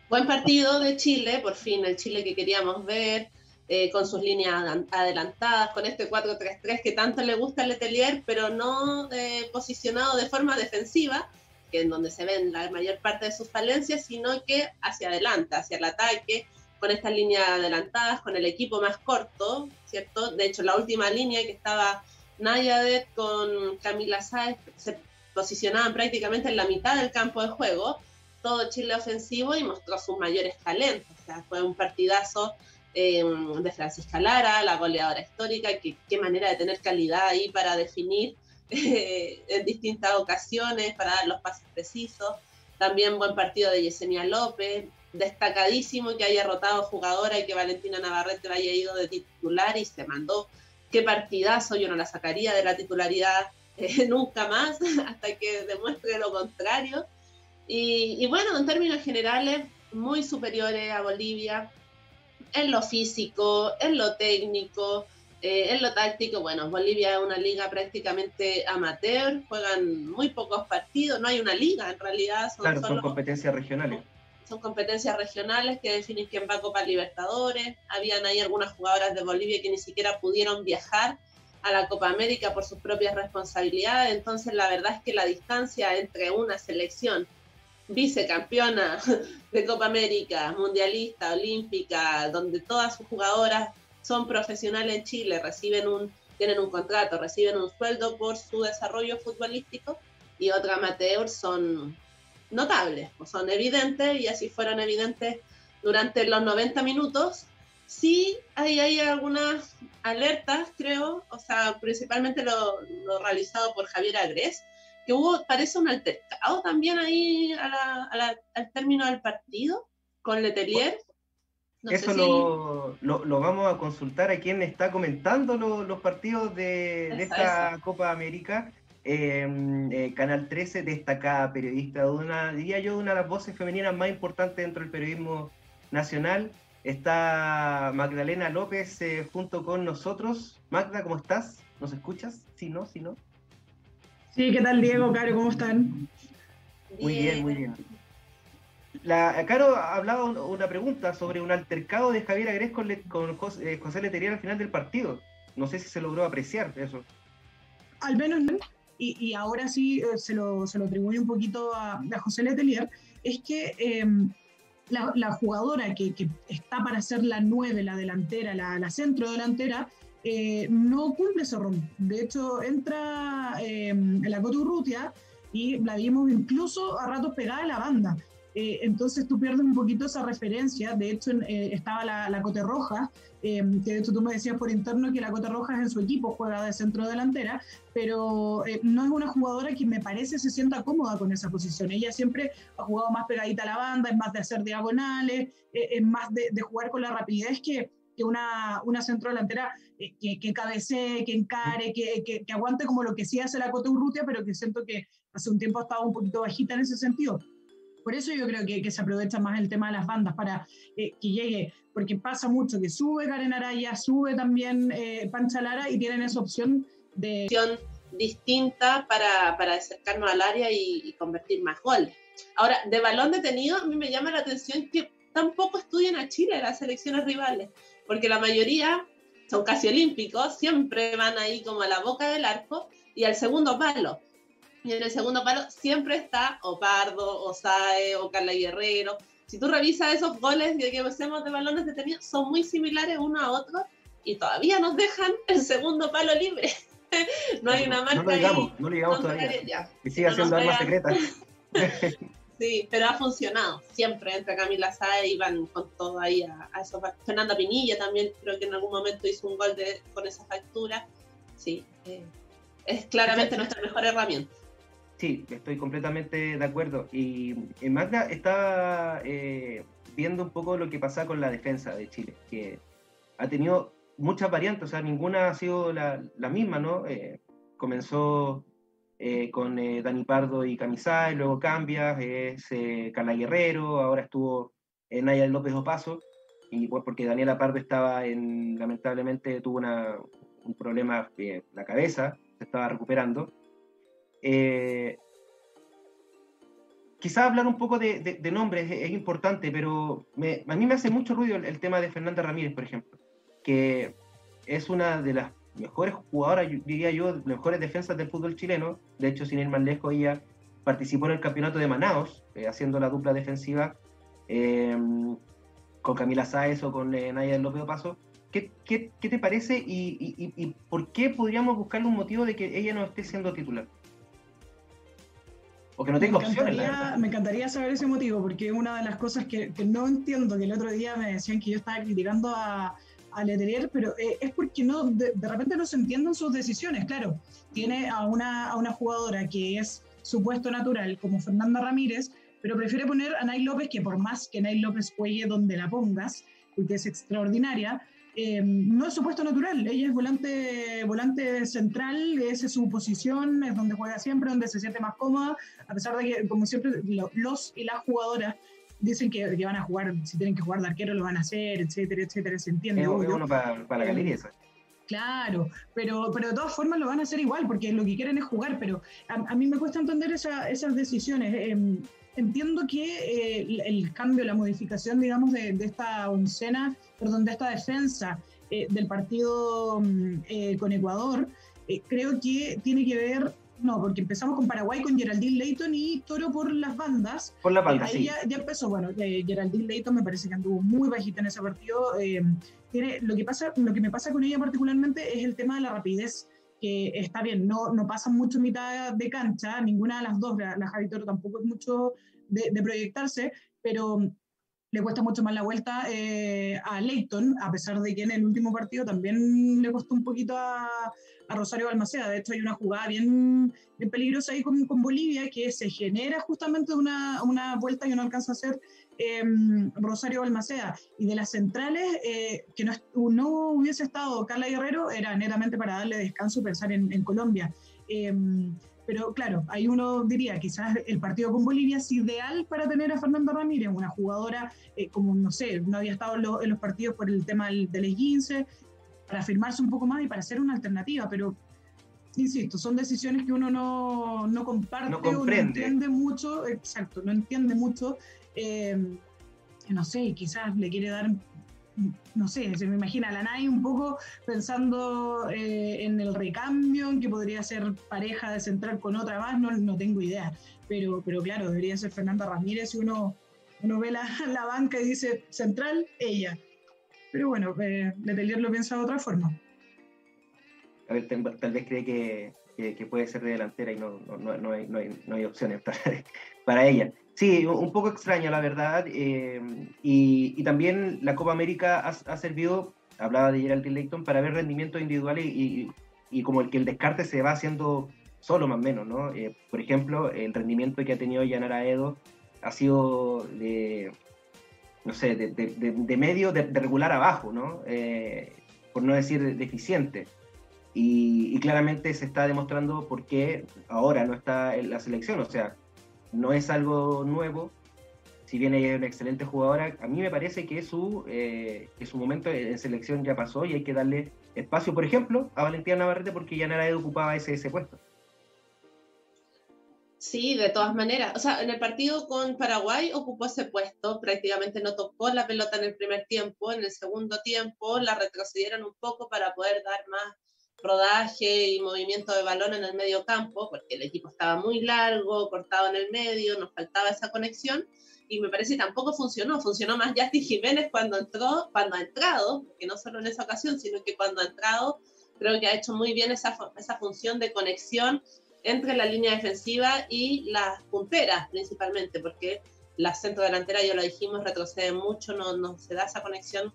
Speaker 2: Buen partido de Chile, por fin el Chile que queríamos ver, eh, con sus líneas adelantadas, con este 4-3-3 que tanto le gusta al Letelier, pero no eh, posicionado de forma defensiva, que es donde se ven la mayor parte de sus falencias, sino que hacia adelante, hacia el ataque, con estas líneas adelantadas, con el equipo más corto, ¿cierto? De hecho, la última línea que estaba Nayadet con Camila Sáez se posicionaban prácticamente en la mitad del campo de juego, todo Chile ofensivo y mostró sus mayores talentos. Fue un partidazo em, de Francisca Lara, la goleadora histórica, que, qué manera de tener calidad ahí para definir eh, en distintas ocasiones, para dar los pases precisos. También buen partido de Yesenia López, destacadísimo que haya rotado jugadora y que Valentina Navarrete haya ido de titular y se mandó. Qué partidazo, yo no la sacaría de la titularidad eh, nunca más hasta que demuestre lo contrario. Y, bueno, en términos generales, muy superiores a Bolivia en lo físico, en lo técnico, eh, en lo táctico. Bueno, Bolivia es una liga prácticamente amateur, juegan muy pocos partidos, no hay una liga en realidad.
Speaker 1: Son claro, son competencias regionales.
Speaker 2: Son competencias regionales que definen quién va a Copa Libertadores. Habían ahí algunas jugadoras de Bolivia que ni siquiera pudieron viajar a la Copa América por sus propias responsabilidades. Entonces, la verdad es que la distancia entre una selección vicecampeona de Copa América, mundialista, olímpica, donde todas sus jugadoras son profesionales en Chile, reciben un, tienen un contrato, reciben un sueldo por su desarrollo futbolístico y otras amateur son notables, o son evidentes y así fueron evidentes durante los 90 minutos. Sí, hay, hay algunas alertas, creo, o sea, principalmente lo, lo realizado por Javier Agres, que hubo, parece un altercado también ahí al término del partido con Letelier.
Speaker 1: Eso lo, lo, vamos a consultar a quien está comentando los partidos de, esta Copa América. Em, eh, Canal 13, destacada periodista, de una, diría yo, una de las voces femeninas más importantes dentro del periodismo nacional. Está Magdalena López eh, junto con nosotros. Magda, ¿cómo estás? ¿Nos escuchas? Si no, si no.
Speaker 5: Sí, ¿qué tal Diego, Caro? ¿Cómo están?
Speaker 1: Muy bien, muy bien. La, Caro ha hablado una pregunta sobre un altercado de Javier Agrés con, José, eh, José Letería al final del partido. No sé si se logró apreciar eso.
Speaker 5: Al menos no. Y, ahora sí eh, se, lo, se lo atribuye un poquito a, José Letelier, es que em, la, jugadora que, está para ser la nueve, la delantera, la, la centro delantera, eh, no cumple ese rol. De hecho, entra eh, en la Coturrutia y la vimos incluso a ratos pegada a la banda. Eh, entonces tú pierdes un poquito esa referencia. De hecho, estaba la, la, Cote Roja, que de hecho tú me decías por interno que la Cote Roja en su equipo juega de centro delantera, pero no es una jugadora que me parece se sienta cómoda con esa posición. Ella siempre ha jugado más pegadita a la banda, es más de hacer diagonales, es más de, de jugar con la rapidez que que una, una centro delantera eh, que, que cabecee, que encare, que, que, aguante como lo que sí hace la Cote Urrutia, pero que siento que hace un tiempo ha estado un poquito bajita en ese sentido. Por eso yo creo que, que se aprovecha más el tema de las bandas para eh, que llegue, porque pasa mucho que sube Karen Araya, sube también eh, Pancha Lara y tienen esa opción de...
Speaker 2: distinta para, para acercarnos al área y, y convertir más goles. Ahora, de balón detenido, a mí me llama la atención que tampoco estudian a Chile las selecciones rivales porque la mayoría son casi olímpicos, siempre van ahí como a la boca del arco y al segundo palo. Y en el segundo palo siempre está o Pardo, o Sae, o Carla Guerrero. Si tú revisas esos goles que hacemos de balones detenidos, son muy similares uno a otro y todavía nos dejan el segundo palo libre. no hay una marca
Speaker 1: no lo digamos, No lo digamos todavía. Y sigue siendo armas secretas.
Speaker 2: Sí, pero ha funcionado. Siempre entre Camila Sae y van con todo ahí a, eso. Fernanda Pinilla también creo que en algún momento hizo un gol de, con esa factura. Sí, eh, es claramente nuestra mejor herramienta.
Speaker 1: Sí, estoy completamente de acuerdo. Y, Magda está eh, viendo un poco lo que pasa con la defensa de Chile, que ha tenido muchas variantes, o sea, ninguna ha sido la, misma, ¿no? Eh, comenzó eh, con eh, Dani Pardo y Camisay, luego cambia, es Carla Guerrero, ahora estuvo Naya López Opaso, y pues porque Daniela Pardo estaba en, lamentablemente tuvo un problema en la cabeza, se estaba recuperando. Quizá hablar un poco de, nombres es, importante, pero a mí me hace mucho ruido el, el tema de Fernanda Ramírez, por ejemplo, que es una de las mejores jugadoras, diría yo, mejores defensas del fútbol chileno. De hecho, sin ir más lejos, ella participó en el campeonato de Manaos, eh, haciendo la dupla defensiva eh, con Camila Sáez o con eh, Naya López Paso. ¿Qué, ¿Qué, qué, te parece y, y, por qué podríamos buscarle un motivo de que ella no esté siendo titular? O que no tenga
Speaker 5: me
Speaker 1: opciones.
Speaker 5: Me encantaría saber ese motivo, porque una de las cosas que, que, no entiendo, que el otro día me decían que yo estaba criticando a, a Letelier, pero eh, es porque no, de, de, repente no se entienden sus decisiones. Claro, tiene a una, a una jugadora que es su puesto natural, como Fernanda Ramírez, pero prefiere poner a Nay López, que por más que Nay López juegue donde la pongas, porque es extraordinaria, eh, no es su puesto natural. Ella es volante, volante central, esa es su posición, es donde juega siempre, donde se siente más cómoda, a pesar de que, como siempre, lo, los y las jugadoras dicen que, que, van a jugar, si tienen que jugar de arquero lo van a hacer, etcétera, etcétera, se entiende.
Speaker 1: Es uno para, para la galería.
Speaker 5: Claro, pero, pero de todas formas lo van a hacer igual, porque lo que quieren es jugar, pero a, a mí me cuesta entender esa, esas decisiones. Eh, entiendo que eh, el, cambio, la modificación, digamos, de, de, esta oncena, perdón, de esta defensa eh, del partido mm, eh, con Ecuador, creo que tiene que ver, no, porque empezamos con Paraguay, con Geraldine Leighton y Toro por las bandas.
Speaker 1: Por la banda,
Speaker 5: ahí
Speaker 1: sí.
Speaker 5: Ya, ya, empezó, bueno, Geraldine Leighton me parece que anduvo muy bajita en ese partido. tiene, lo, que pasa, lo que me pasa con ella particularmente es el tema de la rapidez que está bien, no, no pasan mucho mitad de cancha, ninguna de las dos, la, la Javi Toro tampoco es mucho de, proyectarse, pero le cuesta mucho más la vuelta eh, a Leighton, a pesar de que en el último partido también le costó un poquito a, a Rosario Balmaceda. De hecho, hay una jugada bien, bien peligrosa ahí con, con, Bolivia que se genera justamente una, una vuelta que no alcanza a hacer eh, Rosario Balmaceda. Y de las centrales, eh, que no, no, hubiese estado Carla Guerrero, era netamente para darle descanso y pensar en, en Colombia. Eh, pero claro, ahí uno diría, quizás el partido con Bolivia es ideal para tener a Fernanda Ramírez, una jugadora eh, como, no sé, no había estado en, lo, en, los partidos por el tema del, del 15 para afirmarse un poco más y para ser una alternativa, pero insisto, son decisiones que uno no, no comparte
Speaker 1: no
Speaker 5: o no entiende mucho, exacto, no entiende mucho, eh, no sé, quizás le quiere dar no sé, se me imagina la Nai un poco pensando eh, en el recambio, en que podría ser pareja de central con otra más, no, no tengo idea. Pero, pero claro, debería ser Fernanda Ramírez si uno, uno ve la, la banca y dice central, ella. Pero bueno, eh, Letelier lo piensa de otra forma.
Speaker 1: A ver, tal vez cree que, que, que, puede ser de delantera y no, no, no, hay, no, hay, no hay opciones para, para ella. Sí, un poco extraño, la verdad. Eh, y, también la Copa América ha, servido, hablaba de Geraldine Leighton, para ver rendimientos individuales y, como el que el descarte se va haciendo solo más o menos, ¿no? Eh, por ejemplo, el rendimiento que ha tenido Yanara Edo ha sido de, no sé, de, medio, de, regular abajo, ¿no? Eh, por no decir deficiente. Y, claramente se está demostrando por qué ahora no está la selección, o sea, no es algo nuevo, si bien ella es una excelente jugadora, a mí me parece que su, eh, que su momento en selección ya pasó y hay que darle espacio, por ejemplo, a Valentina Navarrete porque ya Nara ocupaba ese, ese puesto.
Speaker 2: Sí, de todas maneras. O sea, en el partido con Paraguay ocupó ese puesto, prácticamente no tocó la pelota en el primer tiempo, en el segundo tiempo la retrocedieron un poco para poder dar más rodaje y movimiento de balón en el medio campo, porque el equipo estaba muy largo, cortado en el medio, nos faltaba esa conexión, y me parece que tampoco funcionó, funcionó más Justin Jiménez cuando entró, cuando ha entrado, que no solo en esa ocasión, sino que cuando ha entrado, creo que ha hecho muy bien esa, esa función de conexión entre la línea defensiva y las punteras principalmente, porque la centro delantera, ya lo dijimos, retrocede mucho, no, no se da esa conexión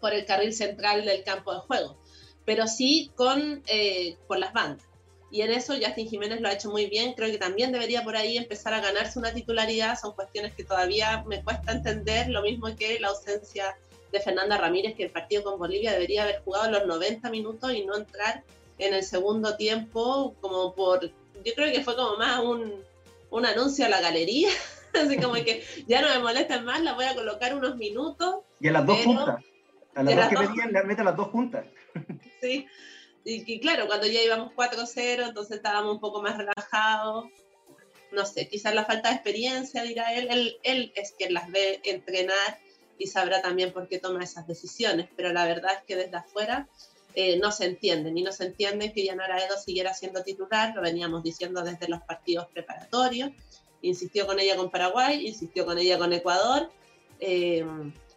Speaker 2: por el carril central del campo de juego pero sí con, eh, por las bandas. Y en eso Justin Jiménez lo ha hecho muy bien. Creo que también debería por ahí empezar a ganarse una titularidad. Son cuestiones que todavía me cuesta entender, lo mismo que la ausencia de Fernanda Ramírez, que el partido con Bolivia debería haber jugado los 90 minutos y no entrar en el segundo tiempo como por, yo creo que fue como más un, un anuncio a la galería, así como que ya no me molestan más, la voy a colocar unos minutos.
Speaker 1: Y a las dos juntas, a las dos que pedían, le mete a las dos juntas.
Speaker 2: Sí, y, y, claro, cuando ya íbamos 4-0, entonces estábamos un poco más relajados. No sé, quizás la falta de experiencia, dirá él. él. Él es quien las ve entrenar y sabrá también por qué toma esas decisiones, pero la verdad es que desde afuera eh, no se entienden y no se entiende que Yanara Edo siguiera siendo titular, lo veníamos diciendo desde los partidos preparatorios, insistió con ella con Paraguay, insistió con ella con Ecuador, eh,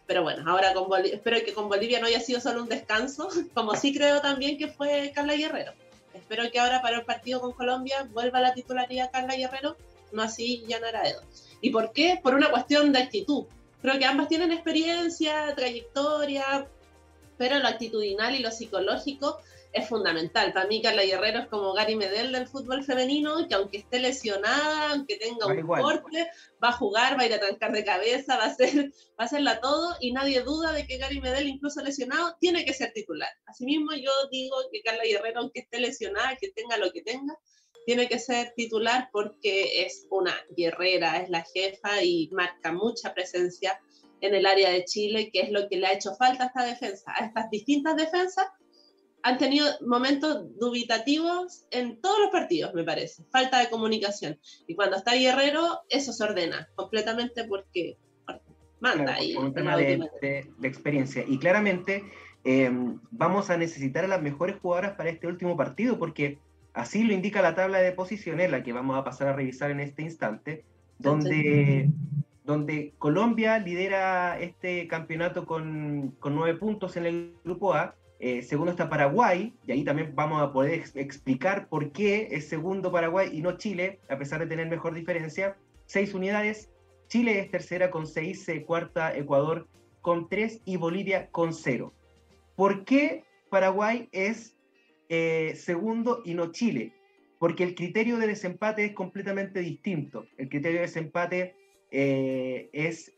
Speaker 2: pero bueno, ahora con Bolivia, espero que con Bolivia no haya sido solo un descanso, como sí creo también que fue Carla Guerrero. Espero que ahora para el partido con Colombia vuelva la titularidad Carla Guerrero no así Jan Araedo. ¿Y por qué? Por una cuestión de actitud. Creo que ambas tienen experiencia, trayectoria, pero lo actitudinal y lo psicológico es fundamental. Para mí Carla Guerrero es como Gary Medel del fútbol femenino, que aunque esté lesionada, aunque tenga un corte, va a jugar, va a ir a trancar de cabeza, va a, hacer, va a hacerla todo y nadie duda de que Gary Medel, incluso lesionado, tiene que ser titular. Asimismo, yo digo que Carla Guerrero, aunque esté lesionada, que tenga lo que tenga, tiene que ser titular porque es una guerrera, es la jefa y marca mucha presencia en el área de Chile, que es lo que le ha hecho falta a esta defensa, a estas distintas defensas han tenido momentos dubitativos en todos los partidos, me parece. Falta de comunicación. Y cuando está Guerrero, eso se ordena completamente porque manda ahí.
Speaker 1: un tema de, experiencia. Y claramente eh, vamos a necesitar a las mejores jugadoras para este último partido, porque así lo indica la tabla de posiciones, la que vamos a pasar a revisar en este instante, donde, donde Colombia lidera este campeonato con, con nueve puntos en el grupo A eh, segundo está Paraguay, y ahí también vamos a poder explicar por qué es segundo Paraguay y no Chile, a pesar de tener mejor diferencia. Seis unidades. Chile es tercera con seis, eh, cuarta Ecuador con tres y Bolivia con cero. ¿Por qué Paraguay es eh, segundo y no Chile? Porque el criterio de desempate es completamente distinto. El criterio de desempate es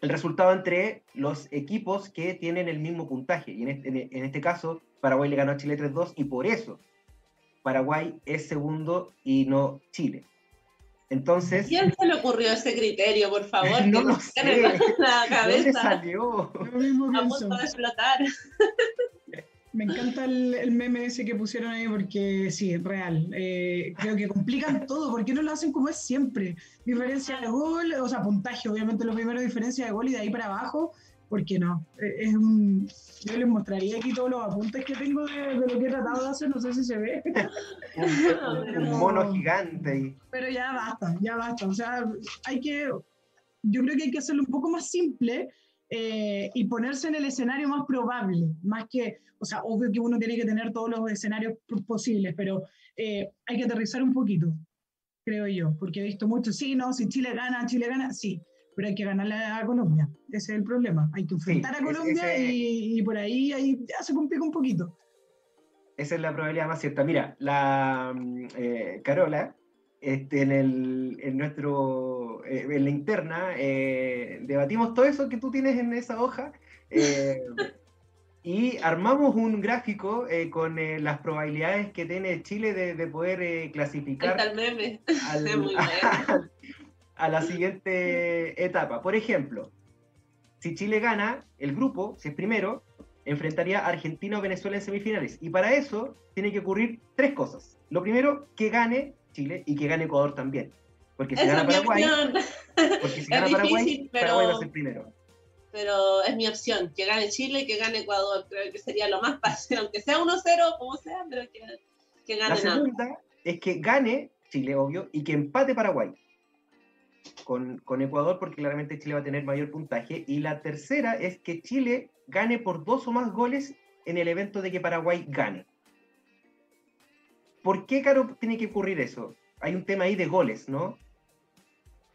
Speaker 1: el resultado entre los equipos que tienen el mismo puntaje. Y en este, este caso, Paraguay le ganó a Chile 3-2 y por eso Paraguay es segundo y no Chile. Entonces.
Speaker 2: ¿Quién se le ocurrió ese criterio, por favor?
Speaker 1: no lo sé.
Speaker 2: La cabeza.
Speaker 1: salió?
Speaker 2: A punto de explotar.
Speaker 5: Me encanta el, meme ese que pusieron ahí porque sí, es real. Eh, creo que complican todo. ¿Por qué no lo hacen como es siempre? Diferencia de gol, o sea, puntaje, obviamente lo primero, diferencia de gol y de ahí para abajo. ¿Por qué no? Eh, es un, yo les mostraría aquí todos los apuntes que tengo de, lo que he tratado de hacer, no sé si se ve.
Speaker 1: un, mono gigante.
Speaker 5: Pero ya basta, ya basta. O sea, hay que, yo creo que hay que hacerlo un poco más simple eh, y ponerse en el escenario más probable, más que, o sea, obvio que uno tiene que tener todos los escenarios posibles, pero eh, hay que aterrizar un poquito, creo yo, porque he visto mucho, sí, no, si Chile gana, Chile gana, sí, pero hay que ganarle a Colombia, ese es el problema, hay que enfrentar a Colombia y, por ahí, ahí ya se complica un poquito.
Speaker 1: Esa es la probabilidad más cierta. Mira, la mm, eh, Carola, este, en, el, en, nuestro, eh, en la interna, eh, debatimos todo eso que tú tienes en esa hoja eh, y armamos un gráfico con las probabilidades que tiene Chile de, poder clasificar a la siguiente etapa. Por ejemplo, si Chile gana el grupo, si es primero, enfrentaría a Argentina o Venezuela en semifinales. Y para eso tiene que ocurrir tres cosas. Lo primero, que gane Chile y que gane Ecuador también. Porque si gana Paraguay, porque si gana Paraguay, pero, Paraguay va a ser primero.
Speaker 2: Pero es mi opción, que gane Chile y que gane Ecuador. Creo que sería lo más fácil, aunque sea 1-0, como sea, pero que, que gane.
Speaker 1: La segunda es que gane Chile, obvio, y que empate Paraguay. Con, con, Ecuador, porque claramente Chile va a tener mayor puntaje. Y la tercera es que Chile gane por dos o más goles en el evento de que Paraguay gane. ¿Por qué, Caro, tiene que ocurrir eso? Hay un tema ahí de goles, ¿no?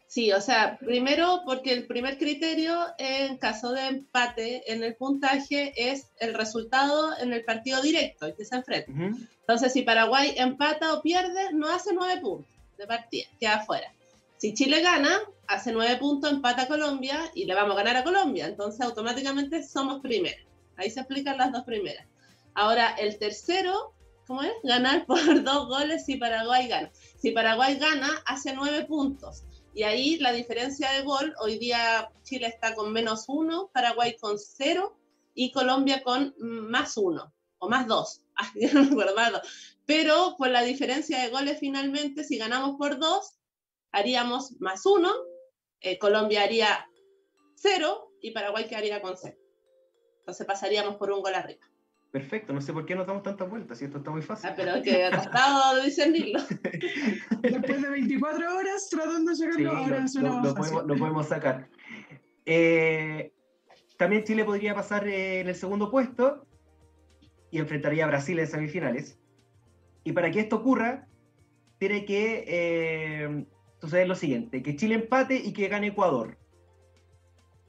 Speaker 2: Sí, o sea, primero porque el primer criterio en caso de empate en el puntaje es el resultado en el partido directo, el que se enfrenta. Entonces, si Paraguay empata o pierde, no hace nueve puntos de partida, queda afuera. Si Chile gana, hace nueve puntos, empata a Colombia y le vamos a ganar a Colombia. Entonces, automáticamente somos primeros. Ahí se explican las dos primeras. Ahora, el tercero ¿cómo es? Ganar por dos goles si Paraguay gana. Si Paraguay gana, hace nueve puntos. Y ahí la diferencia de gol, hoy día Chile está con menos uno, Paraguay con cero y Colombia con más uno o más dos. no me acuerdo, Pero con la diferencia de goles finalmente, si ganamos por dos, haríamos más uno, eh, Colombia haría cero y Paraguay quedaría con cero. Entonces pasaríamos por un gol arriba.
Speaker 1: Perfecto, no sé por qué nos damos tantas vueltas, si esto está muy fácil.
Speaker 2: Ah, pero que ha costado discernirlo.
Speaker 5: Después de 24 horas tratando de sacarlo, ahora
Speaker 1: lo, lo, podemos, lo, podemos, sacar. Eh, también Chile podría pasar eh, en el segundo puesto y enfrentaría a Brasil en semifinales. Y para que esto ocurra, tiene que eh, suceder lo siguiente, que Chile empate y que gane Ecuador.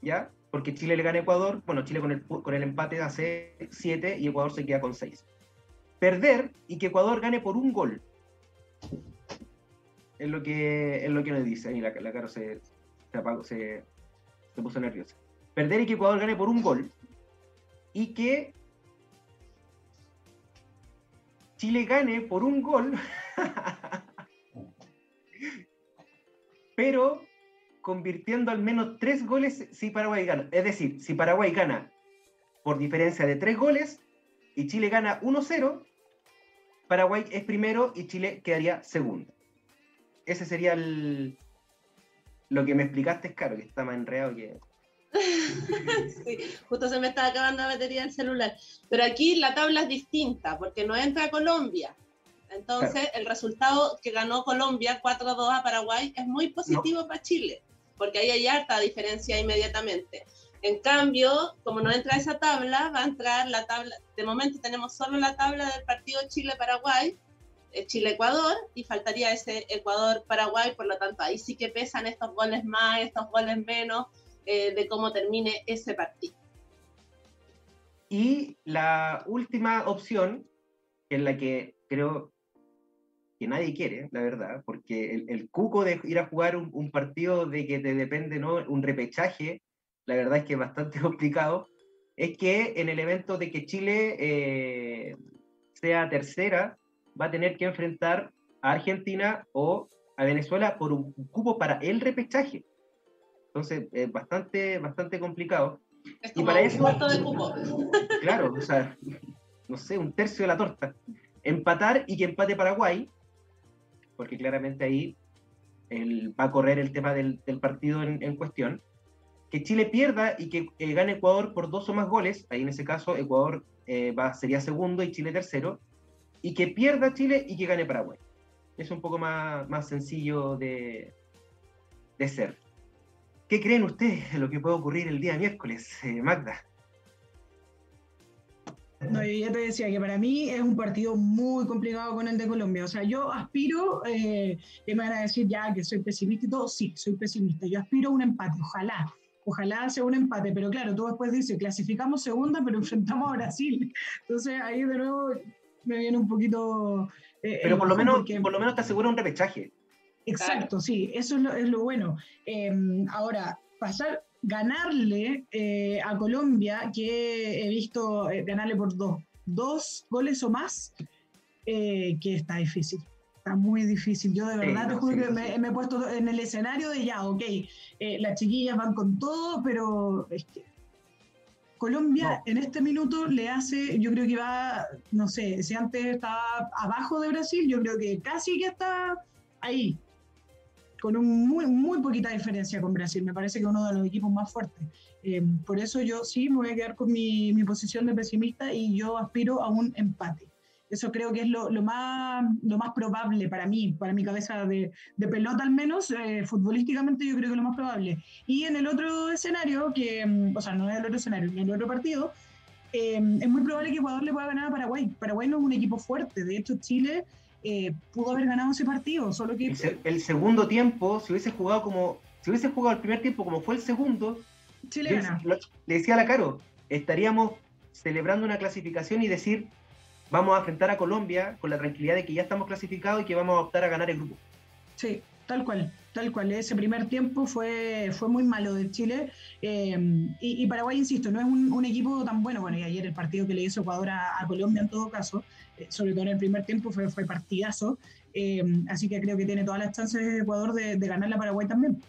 Speaker 1: ¿Ya? Porque Chile le gana a Ecuador, bueno, Chile con el, con el empate hace 7 y Ecuador se queda con 6. Perder y que Ecuador gane por un gol. Es lo que, es lo que nos dice. Ahí la, la cara se, se, apagó, se, se puso nerviosa. Perder y que Ecuador gane por un gol. Y que Chile gane por un gol, pero convirtiendo al menos tres goles si Paraguay gana. Es decir, si Paraguay gana por diferencia de tres goles y Chile gana 1-0, Paraguay es primero y Chile quedaría segundo. Ese sería el, lo que me explicaste, Caro, que está más enredado que...
Speaker 2: sí, justo se me está acabando la batería del celular. Pero aquí la tabla es distinta porque no entra Colombia. Entonces, claro. el resultado que ganó Colombia 4-2 a Paraguay es muy positivo no. para Chile, porque ahí hay harta diferencia inmediatamente. En cambio, como no entra esa tabla, va a entrar la tabla. De momento tenemos solo la tabla del partido Chile-Paraguay, eh, Chile-Ecuador, y faltaría ese Ecuador-Paraguay, por lo tanto, ahí sí que pesan estos goles más, estos goles menos eh, de cómo termine ese partido.
Speaker 1: Y la última opción, en la que creo que nadie quiere, la verdad, porque el, el cuco de ir a jugar un, un, partido de que te depende, ¿no? Un repechaje, la verdad es que es bastante complicado, es que en el evento de que Chile eh, sea tercera, va a tener que enfrentar a Argentina o a Venezuela por un cupo para el repechaje. Entonces, es bastante, bastante complicado.
Speaker 2: Es como y para un eso, cuarto de cupo.
Speaker 1: Claro, o sea, no sé, un tercio de la torta. Empatar y que empate Paraguay, porque claramente ahí va a correr el tema del, del partido en, en, cuestión. Que Chile pierda y que eh, gane Ecuador por dos o más goles, ahí en ese caso Ecuador eh, va, sería segundo y Chile tercero, y que pierda Chile y que gane Paraguay. Es un poco más, más sencillo de, de ser. ¿Qué creen ustedes de lo que puede ocurrir el día miércoles, eh, Magda?
Speaker 5: No, yo ya te decía que para mí es un partido muy complicado con el de Colombia. O sea, yo aspiro, eh, que me van a decir ya que soy pesimista y todo, sí, soy pesimista. Yo aspiro a un empate, ojalá. Ojalá sea un empate, pero claro, tú después dices, clasificamos segunda, pero enfrentamos a Brasil. Entonces ahí de nuevo me viene un poquito...
Speaker 1: Eh, pero por lo, menos, porque... por lo menos te asegura un repechaje.
Speaker 5: Exacto, sí, eso es lo, es lo bueno. Eh, ahora, pasar, ganarle eh, a Colombia, que he visto eh, ganarle por dos, dos goles o más, eh, que está difícil. Está muy difícil. Yo de verdad sí, te juro sí, que sí. Me, me, he puesto en el escenario de ya, ok, las chiquillas van con todo, pero es que Colombia no. en este minuto le hace, yo creo que va, no sé, si antes estaba abajo de Brasil, yo creo que casi que está ahí, con un muy, muy poquita diferencia con Brasil. Me parece que uno de los equipos más fuertes. Eh, por eso yo sí me voy a quedar con mi, mi, posición de pesimista y yo aspiro a un empate. Eso creo que es lo, lo más, lo más probable para mí, para mi cabeza de, de pelota al menos, eh, futbolísticamente yo creo que es lo más probable. Y en el otro escenario, que, mm, o sea, no en el otro escenario, en el otro partido, eh, es muy probable que Ecuador le pueda ganar a Paraguay. Paraguay no es un equipo fuerte, de hecho Chile eh, pudo haber ganado ese partido, solo que...
Speaker 1: El, el, segundo tiempo, si hubiese jugado como... Si hubiese jugado el primer tiempo como fue el segundo,
Speaker 5: Chile gana.
Speaker 1: Le, le decía a la Caro, estaríamos celebrando una clasificación y decir, vamos a enfrentar a Colombia con la tranquilidad de que ya estamos clasificados y que vamos a optar a ganar el grupo.
Speaker 5: Sí, tal cual, tal cual. Ese primer tiempo fue, fue muy malo de Chile. Eh, y, y, Paraguay, insisto, no es un, un, equipo tan bueno. Bueno, y ayer el partido que le hizo Ecuador a, a Colombia en todo caso, sobre todo en el primer tiempo, fue, fue partidazo. Eh, así que creo que tiene todas las chances de Ecuador de, de ganar la Paraguay también.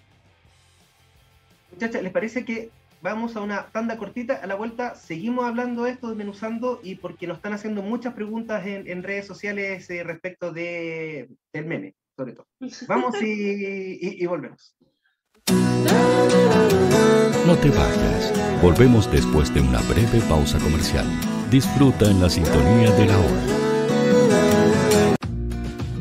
Speaker 1: Muchachos, ¿les parece que vamos a una tanda cortita, a la vuelta seguimos hablando de esto, desmenuzando, y porque nos están haciendo muchas preguntas en, en redes sociales eh, respecto de, del meme, sobre todo. Vamos y, y, y, volvemos.
Speaker 3: No te vayas, volvemos después de una breve pausa comercial. Disfruta en la sintonía de la hora.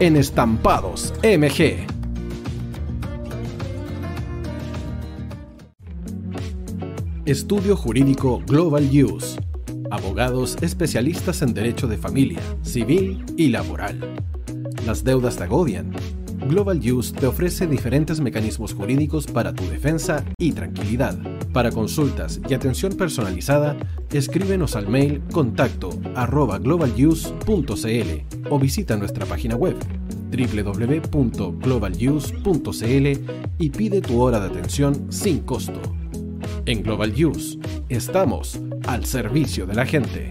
Speaker 4: en Estampados MG. Estudio Jurídico Global Use. Abogados especialistas en derecho de familia, civil y laboral. Las deudas te agobian. Global Use te ofrece diferentes mecanismos jurídicos para tu defensa y tranquilidad. Para consultas y atención personalizada, escríbenos al mail contacto arroba globaluse.cl o visita nuestra página web www.globaluse.cl y pide tu hora de atención sin costo. En Global Use, estamos al servicio de la gente.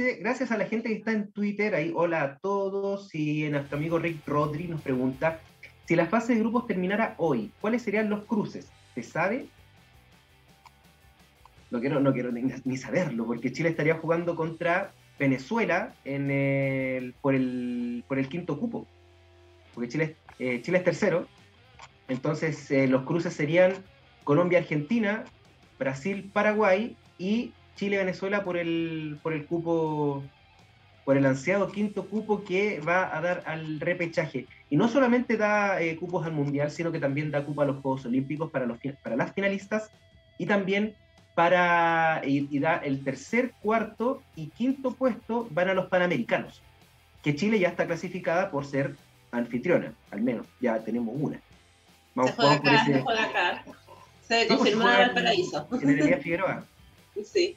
Speaker 1: Planeta 11. Gracias a la gente que está en Twitter. Ahí, hola a todos. Y nuestro amigo Rick Rodri nos pregunta: si la fase de grupos terminara hoy, ¿cuáles serían los cruces? ¿Se sabe? No quiero, no quiero ni, saberlo, porque Chile estaría jugando contra Venezuela en el, por, el, por el quinto cupo. Porque Chile, eh, Chile es tercero. Entonces, eh, los cruces serían Colombia-Argentina, Brasil-Paraguay y Chile-Venezuela por el, por el cupo, por el ansiado quinto cupo que va a dar al repechaje. Y no solamente da eh, cupos al Mundial, sino que también da cupo a los Juegos Olímpicos para, los, para las finalistas y también para, y, da el tercer, cuarto y quinto puesto van a los Panamericanos, que Chile ya está clasificada por ser anfitriona, al menos, ya tenemos una.
Speaker 2: Vamos, se juega acá, se juega acá. Se confirmó en Valparaíso.
Speaker 1: En el Figueroa.
Speaker 2: Sí.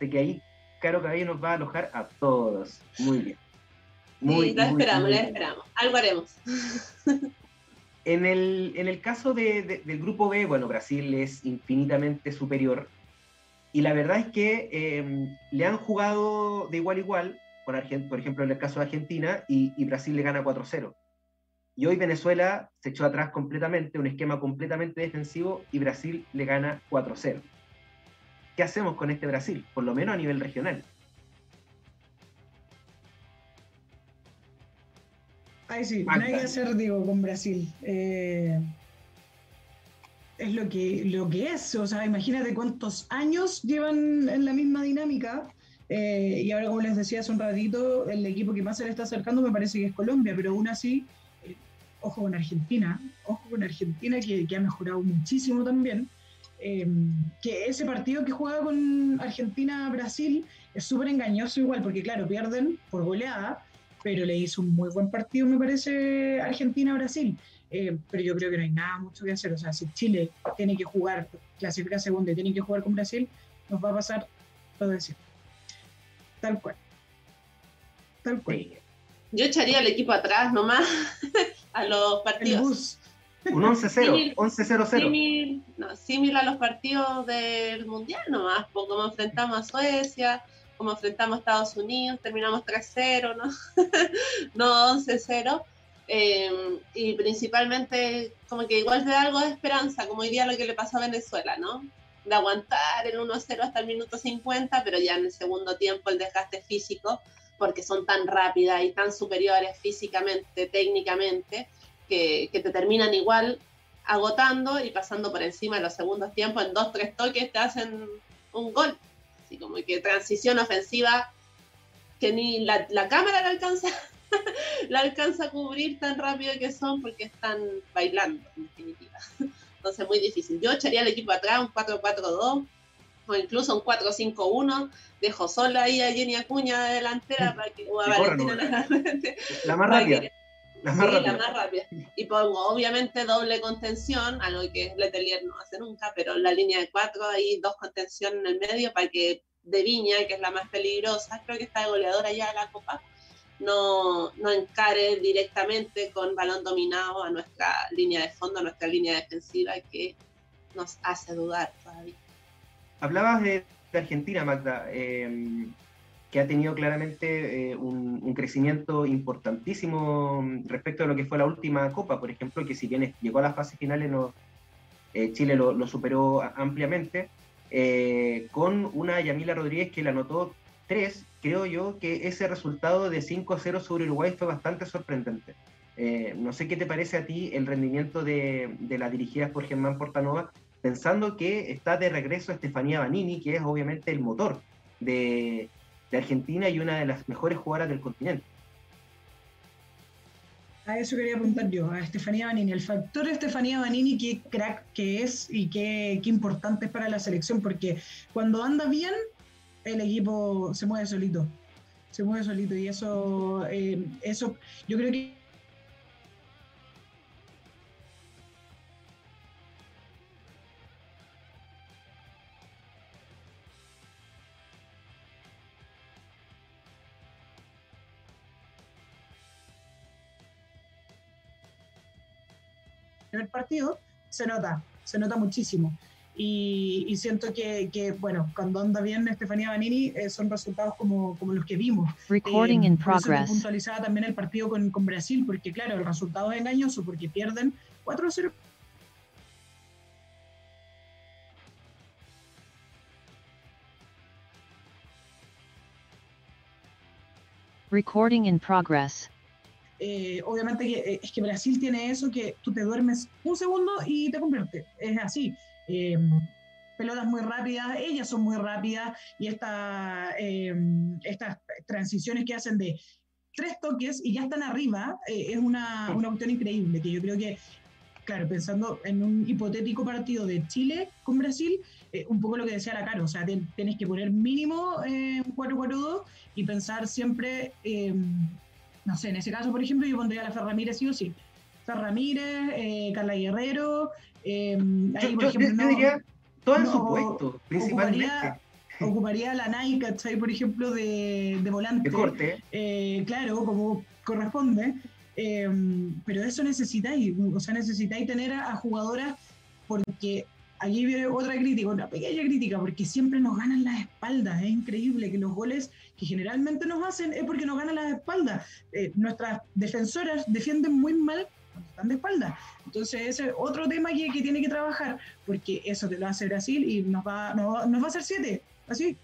Speaker 1: De que ahí Caro Cabello nos va a alojar a todos. Muy bien.
Speaker 2: Muy, sí, la esperamos, la esperamos. Algo haremos.
Speaker 1: En el, en el caso de, del grupo B, bueno, Brasil es infinitamente superior. Y la verdad es que em, le han jugado de igual a igual, por, por ejemplo, en el caso de Argentina, y, y Brasil le gana 4-0. Y hoy Venezuela se echó atrás completamente, un esquema completamente defensivo, y Brasil le gana 4-0. ¿Qué hacemos con este Brasil? Por lo menos a nivel regional.
Speaker 5: Ay, sí, no hay que hacer, digo, con Brasil. Eh, es lo que, lo que es. O sea, imagínate cuántos años llevan en la misma dinámica. Eh, y ahora, como les decía hace un ratito, el equipo que más se le está acercando me parece que es Colombia, pero aún así, eh, ojo con Argentina, ojo con Argentina que, que ha mejorado muchísimo también. Que ese partido que juega con Argentina-Brasil es súper engañoso igual, porque claro, pierden por goleada, pero le hizo un muy buen partido, me parece, Argentina-Brasil. Eh, pero yo creo que no hay nada mucho que hacer. O sea, si Chile tiene que jugar, clasifica segunda y tiene que jugar con Brasil, nos va a pasar todo eso. Tal cual. Tal cual.
Speaker 2: Yo echaría al equipo atrás nomás a los partidos.
Speaker 1: Un 11-0, 11-0-0.
Speaker 2: No, similar a los partidos del Mundial nomás, como enfrentamos a Suecia, como enfrentamos a Estados Unidos, terminamos 3-0, ¿no? no 11-0. Eh, y principalmente como que igual de algo de esperanza, como hoy día lo que le pasó a Venezuela, ¿no? De aguantar el 1-0 hasta el minuto 50, pero ya en el segundo tiempo el desgaste físico, porque son tan rápidas y tan superiores físicamente, técnicamente, que, que te terminan igual agotando y pasando por encima de los segundos tiempos, en dos, tres toques te hacen un gol así como que transición ofensiva que ni la, cámara la alcanza, la alcanza a cubrir tan rápido que son porque están bailando, en definitiva. Entonces, muy difícil. Yo echaría al equipo atrás un 4-4-2 o incluso un 4-5-1. Dejo sola ahí a Jenny Acuña de delantera para que, o a Valentina
Speaker 1: la más rápida.
Speaker 2: La más, sí, la más rápida. Y pongo obviamente doble contención, algo que Letelier no hace nunca, pero la línea de cuatro, ahí dos contención en el medio para que de Viña, que es la más peligrosa, creo que está de goleadora ya de la Copa, no, no encare directamente con balón dominado a nuestra línea de fondo, a nuestra línea defensiva, que nos hace dudar todavía.
Speaker 1: Hablabas de, Argentina, Magda. Eh, que ha tenido claramente eh, un, crecimiento importantísimo respecto a lo que fue la última Copa, por ejemplo, que si bien llegó a las fases finales, no, eh, Chile lo, superó ampliamente, eh, con una Yamila Rodríguez que la anotó tres, creo yo que ese resultado de 5-0 sobre Uruguay fue bastante sorprendente. no sé qué te parece a ti el rendimiento de, de las dirigidas por Germán Portanova, pensando que está de regreso Estefanía Banini, que es obviamente el motor de, de Argentina y una de las mejores jugadoras del continente.
Speaker 5: A eso quería apuntar yo, a Estefanía Banini. El factor Estefanía Banini, qué crack que es y qué, qué importante es para la selección, porque cuando anda bien, el equipo se mueve solito. Se mueve solito y eso, eh, eso yo creo que el partido, se nota, se nota muchísimo. Y, siento que, que, bueno, cuando anda bien Estefanía Banini, eh, son resultados como, como, los que vimos.
Speaker 6: Recording
Speaker 5: eh,
Speaker 6: in progress.
Speaker 5: puntualizaba también el partido con, con, Brasil, porque claro, el resultado es engañoso, porque pierden 4-0.
Speaker 6: Recording in progress.
Speaker 5: Eh, obviamente que, eh, es que Brasil tiene eso que tú te duermes un segundo y te convierte. Es así. Em, pelotas muy rápidas, ellas son muy rápidas y em, estas transiciones que hacen de tres toques y ya están arriba eh, es una, una increíble que yo creo que claro, pensando en un hipotético partido de Chile con Brasil, un poco lo que decía la Caro, o sea, tienes que poner mínimo un 4-4-2 y pensar siempre em, no sé, en ese caso, por ejemplo, yo pondría a la Fer Ramírez sí o sí. Fer Ramírez, eh, Carla Guerrero, eh, ahí, por ejemplo,
Speaker 1: no, diría todo en su puesto, principalmente.
Speaker 5: Ocuparía, la Nike, ¿cachai? Por ejemplo, de, de volante.
Speaker 1: De corte.
Speaker 5: Eh, claro, como corresponde. Eh, pero eso necesitáis, o sea, necesitáis tener a jugadoras porque aquí viene otra crítica, una pequeña crítica, porque siempre nos ganan las espaldas. Es increíble que los goles que generalmente nos hacen es porque nos ganan las espaldas. Eh, nuestras defensoras defienden muy mal cuando están de espaldas. Entonces, ese es otro tema que, que, tiene que trabajar, porque eso te lo hace Brasil y nos va, nos, va a hacer siete. Así.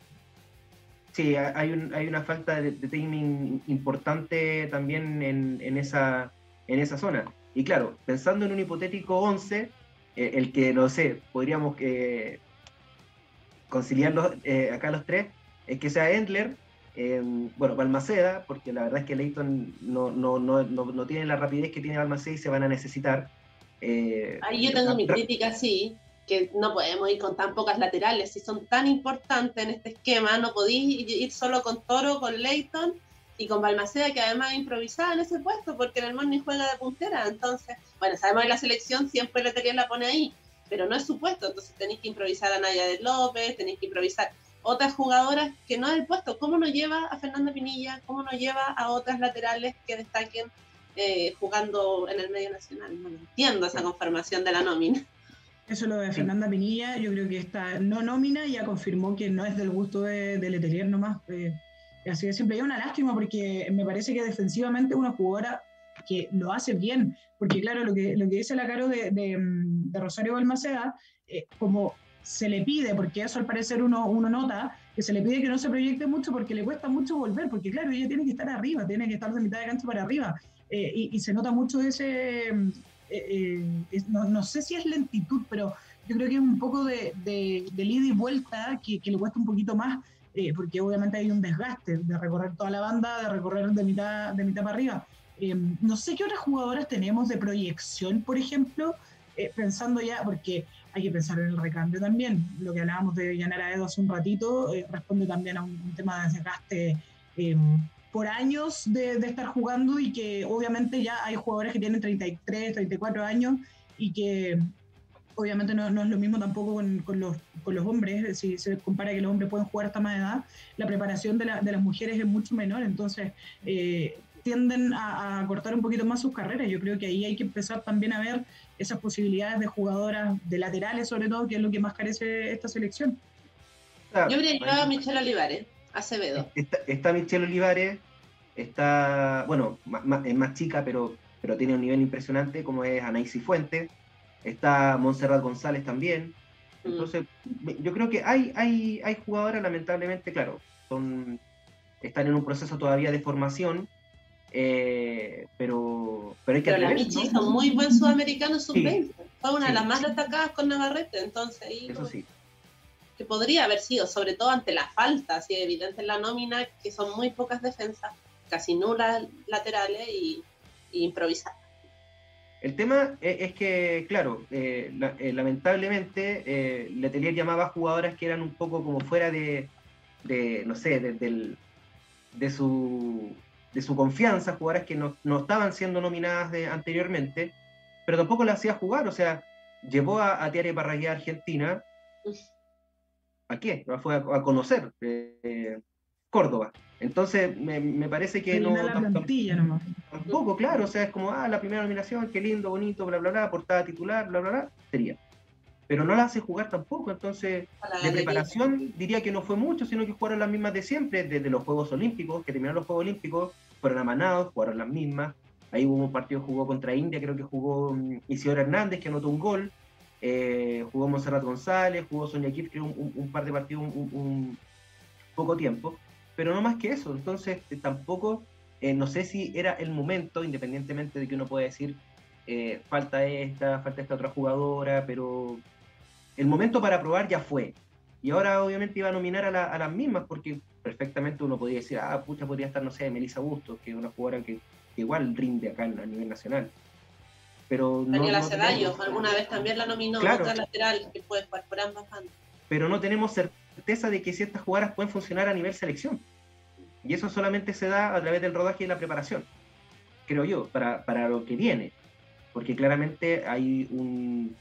Speaker 1: Sí, hay, un, hay una falta de, timing importante también en, en, esa, en esa zona. Y claro, pensando en un hipotético 11, eh, el que, no sé, podríamos eh, conciliar eh, acá los tres, es que sea Endler, bueno, Balmaceda, porque la verdad es que Leighton no, no, no, no, tiene la rapidez que tiene Balmaceda y se van a necesitar.
Speaker 2: Ahí yo tengo mi crítica, sí, que no podemos ir con tan pocas laterales, si son tan importantes en este esquema, no podéis ir solo con Toro, con Leighton y con Balmaceda, que además improvisaba en ese puesto, porque en el ni juega de puntera. Entonces, bueno, sabemos que la selección siempre Letelier la pone ahí, pero no es su puesto. Entonces tenéis que improvisar a Naya de López, tenéis que improvisar otras jugadoras que no es el puesto. ¿Cómo nos lleva a Fernanda Pinilla? ¿Cómo nos lleva a otras laterales que destaquen eh, jugando en el medio nacional? No entiendo esa conformación de la nómina.
Speaker 5: Eso lo de Fernanda Pinilla, yo creo que esta no nómina ya confirmó que no es del gusto de, de Letelier nomás. Eh, Así de simple. Y es una lástima porque me parece que defensivamente una jugadora que lo hace bien. Porque, claro, lo que, lo que dice la Caro de, de, Rosario Balmaceda, eh, como se le pide, porque eso al parecer uno, uno nota, que se le pide que no se proyecte mucho porque le cuesta mucho volver, porque claro, ella tiene que estar arriba, tiene que estar de mitad de cancha para arriba, eh, y, se nota mucho ese, eh, no, no, sé si es lentitud, pero yo creo que es un poco de, de, de ida y vuelta que, que, le cuesta un poquito más eh, porque obviamente hay un desgaste de recorrer toda la banda, de recorrer de mitad, de mitad para arriba. Eh, no sé qué otras jugadoras tenemos de proyección, por ejemplo, eh, pensando ya, porque hay que pensar en el recambio también. Lo que hablábamos de Yanara Edo hace un ratito responde también a un, tema de desgaste por años de, de, estar jugando y que obviamente ya hay jugadores que tienen 33, 34 años y que obviamente no, no, es lo mismo tampoco con, con, los, con, los, hombres, si se compara que los hombres pueden jugar hasta más edad, la preparación de, la, de las mujeres es mucho menor, entonces eh, tienden a, cortar un poquito más sus carreras. Yo creo que ahí hay que empezar también a ver esas posibilidades de jugadoras de laterales, sobre todo, que es lo que más carece esta selección.
Speaker 2: Yo habría llevado a Michelle Olivares, Acevedo.
Speaker 1: Está, está Michelle Olivares, está, bueno, es más chica, pero, pero tiene un nivel impresionante, como es Anaísi Fuente está Montserrat González también. Mm. Entonces, yo creo que hay, hay, hay jugadoras, lamentablemente, claro, son, están en un proceso todavía de formación, eh, pero, pero hay que
Speaker 2: Pero la Michi son muy buen sudamericano sub-20. Fue una de las más destacadas con Navarrete, entonces ahí.
Speaker 1: Eso sí.
Speaker 2: Que podría haber sido, sobre todo ante la falta, así evidente en la nómina, que son muy pocas defensas, casi nulas laterales y, y improvisar.
Speaker 1: El tema e, es que, claro, eh, eh, lamentablemente eh, Letelier llamaba a jugadoras que eran un poco como fuera de, no sé, de, de, su, de su confianza, jugadoras que no, estaban siendo nominadas anteriormente, pero tampoco las hacía jugar, o sea, llevó a, a Tiare Parragué a Argentina. ¿A qué? Fue a, a conocer Córdoba. Entonces, me, parece que no.
Speaker 5: La plantilla nomás.
Speaker 1: Tampoco, claro, o sea, es como, ah, la primera nominación, qué lindo, bonito, bla, bla, bla, portada titular, bla, bla, bla, sería. pero no la hace jugar tampoco. Entonces, de preparación diría que no fue mucho, sino que jugaron las mismas de siempre, desde los Juegos Olímpicos, que terminaron los Juegos Olímpicos, fueron amanados, jugaron las mismas. Ahí hubo un partido jugó contra India, creo que jugó mm, Isidoro Hernández, que anotó un gol. Eh, jugó Monserrat González, jugó Sonia Kip, creo, un, un, par de partidos, un, poco tiempo. Pero no más que eso. Entonces, eh, tampoco, eh, no sé si era el momento, independientemente de que uno pueda decir, falta esta, falta esta otra jugadora, pero el momento para probar ya fue. Y ahora obviamente iba a nominar a, las mismas porque perfectamente uno podría decir, ah, pucha, podría estar, no sé, Melissa Bustos, que es una jugadora que, igual rinde acá a nivel nacional. Pero
Speaker 2: Daniela no, alguna vez también la nominó, claro. otra lateral que puede jugar por ambas bandas.
Speaker 1: Pero no tenemos certeza de que ciertas jugadoras pueden funcionar a nivel selección. Y eso solamente se da a través del rodaje y la preparación, creo yo, para, para lo que viene. Porque claramente hay un,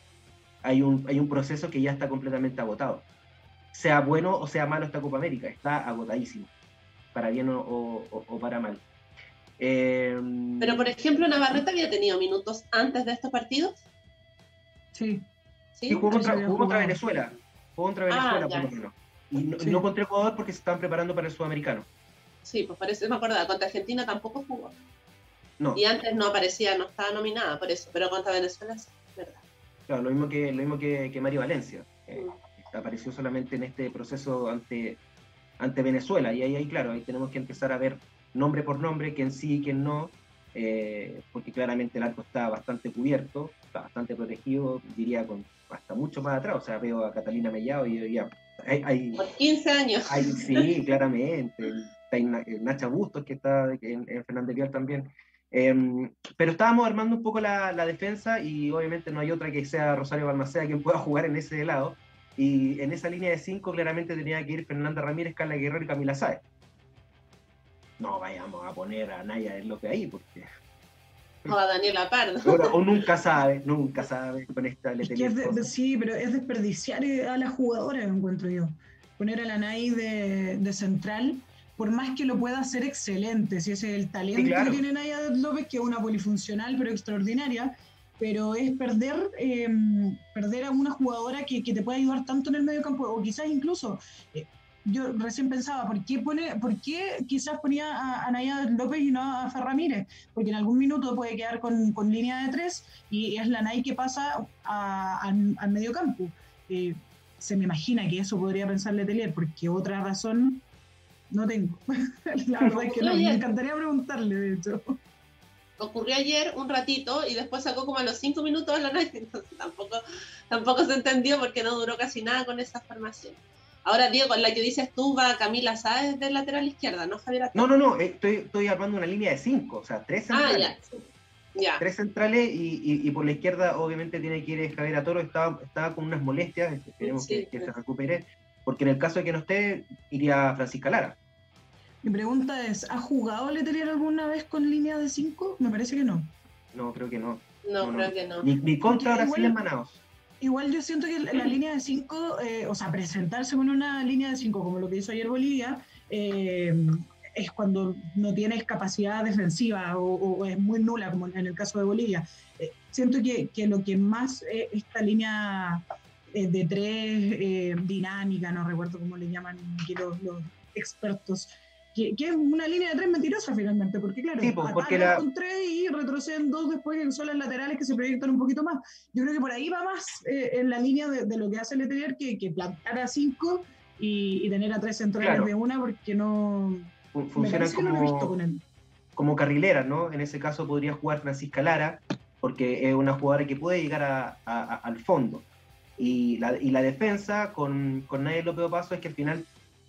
Speaker 1: hay un, hay un proceso que ya está completamente agotado. Sea bueno o sea malo esta Copa América, está agotadísimo, para bien o, para mal.
Speaker 2: Em, Pero, por ejemplo, Navarrete había tenido minutos antes de estos partidos.
Speaker 5: Sí.
Speaker 1: Sí, jugó, contra, Venezuela. Jugó contra ah, Venezuela, por lo menos. Y no, contra Ecuador porque se están preparando para el sudamericano.
Speaker 2: Sí, pues parece, me acuerdo, contra Argentina tampoco jugó. No. Y antes no aparecía, no estaba nominada por eso, pero contra Venezuela sí, verdad
Speaker 1: lo mismo que, lo mismo que, que Mario Valencia. apareció solamente en este proceso ante, ante Venezuela. Y ahí, ahí, claro, ahí tenemos que empezar a ver nombre por nombre, quién sí y quién no, eh, porque claramente el arco está bastante cubierto, está bastante protegido, diría con hasta mucho más atrás. O sea, veo a Catalina Mellado y ya. Hay,
Speaker 2: por 15 años.
Speaker 1: sí, claramente. Está Nacha Bustos, que está en, en Fernández Vial también. Em, pero estábamos armando un poco la, defensa y obviamente no hay otra que sea Rosario Balmaceda quien pueda jugar en ese lado. Y en esa línea de cinco claramente tenía que ir Fernanda Ramírez, Carla Guerrero y Camila Sáez. No vayamos a poner a Naya en lo que hay, porque.
Speaker 2: O a Daniela Pardo.
Speaker 1: O, nunca sabe, nunca sabe con esta
Speaker 5: Sí, pero es desperdiciar a la jugadora, encuentro yo. Poner a la Nay de, de central por más que lo pueda hacer excelente, si ese es el talento que tiene Naya López, que es una polifuncional pero extraordinaria, pero es perder, em, perder a una jugadora que, te puede ayudar tanto en el medio campo, o quizás incluso, eh, yo recién pensaba, ¿por qué, pone, por qué quizás ponía a, Naya López y no a Ferramírez? Porque en algún minuto puede quedar con, línea de tres y es la Nay que pasa al medio campo. Eh, se me imagina que eso podría pensar Letelier, porque otra razón no tengo. La verdad es que no, me encantaría preguntarle, de hecho.
Speaker 2: Ocurrió ayer un ratito y después sacó como a los cinco minutos la noche, entonces tampoco, tampoco se entendió porque no duró casi nada con esa formación. Ahora, Diego, la que dices tú va Camila Sáez del lateral izquierda, ¿no, Javier?
Speaker 1: No, no, no, estoy, estoy armando una línea de cinco, o sea, tres ah, centrales. Ah, ya. Tres centrales y, y, por la izquierda obviamente tiene que ir Javier Atoro, estaba, estaba con unas molestias, esperemos que, que se recupere, porque en el caso de que no esté, iría Francisca Lara.
Speaker 5: Mi pregunta es, ¿ha jugado Letelier alguna vez con línea de 5? Me parece que no.
Speaker 1: No, creo que no.
Speaker 2: No, creo que no.
Speaker 1: Ni, contra Brasil en Manaus.
Speaker 5: Igual yo siento que la línea de 5, eh, o sea, presentarse con una línea de 5 como lo que hizo ayer Bolivia, eh, es cuando no tienes capacidad defensiva o, es muy nula, como en el caso de Bolivia. Eh, siento que, que, lo que más esta línea de tres dinámica, no recuerdo cómo le llaman aquí los, los expertos, que, es una línea de tres mentirosa finalmente, porque claro,
Speaker 1: sí, porque la...
Speaker 5: con tres y retroceden dos después en solas laterales que se proyectan un poquito más. Yo creo que por ahí va más eh, en la línea de, lo que hace el Letelier que, que plantar a cinco y, tener a tres centrales de una, porque no...
Speaker 1: Funciona como, como carrilera, ¿no? En ese caso podría jugar Francisca Lara, porque es una jugadora que puede llegar a, al fondo. Y la, y la defensa con, con Nadia López Paso es que al final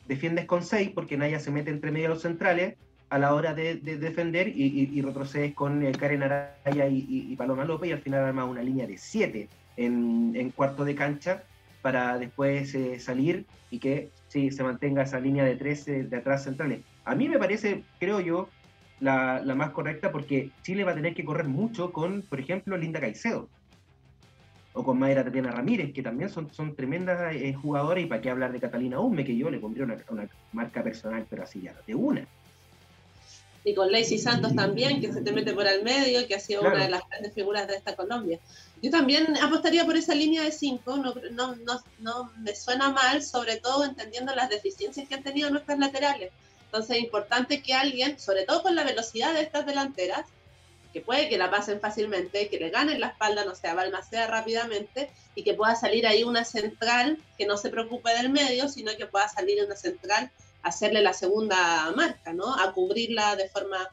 Speaker 1: defiendes con 6 porque Naya se mete entre medio de los centrales a la hora de, defender y, retrocedes con eh, Karen Araya y, Paloma López y al final armas una línea de 7 en, cuarto de cancha para después eh, salir y que sí, se mantenga esa línea de 13 de atrás centrales. A mí me parece, creo yo, la, la, más correcta porque Chile va a tener que correr mucho con, por ejemplo, Linda Caicedo o con Mayra Tatiana Ramírez, que también son, son tremendas eh, jugadoras, y para qué hablar de Catalina Ume, que yo le pondría una, marca personal, pero así ya, de una.
Speaker 2: y con Lacey Santos también, que se te mete por el medio, que ha sido una de las grandes figuras de esta Colombia. Yo también apostaría por esa línea de cinco, no, no, no, no, me suena mal, sobre todo entendiendo las deficiencias que han tenido nuestras laterales. Entonces es importante que alguien, sobre todo con la velocidad de estas delanteras, que puede que la pasen fácilmente, que le ganen la espalda, no sea, balmacea rápidamente y que pueda salir ahí una central que no se preocupe del medio, sino que pueda salir una central hacerle la segunda marca, ¿no? A cubrirla de forma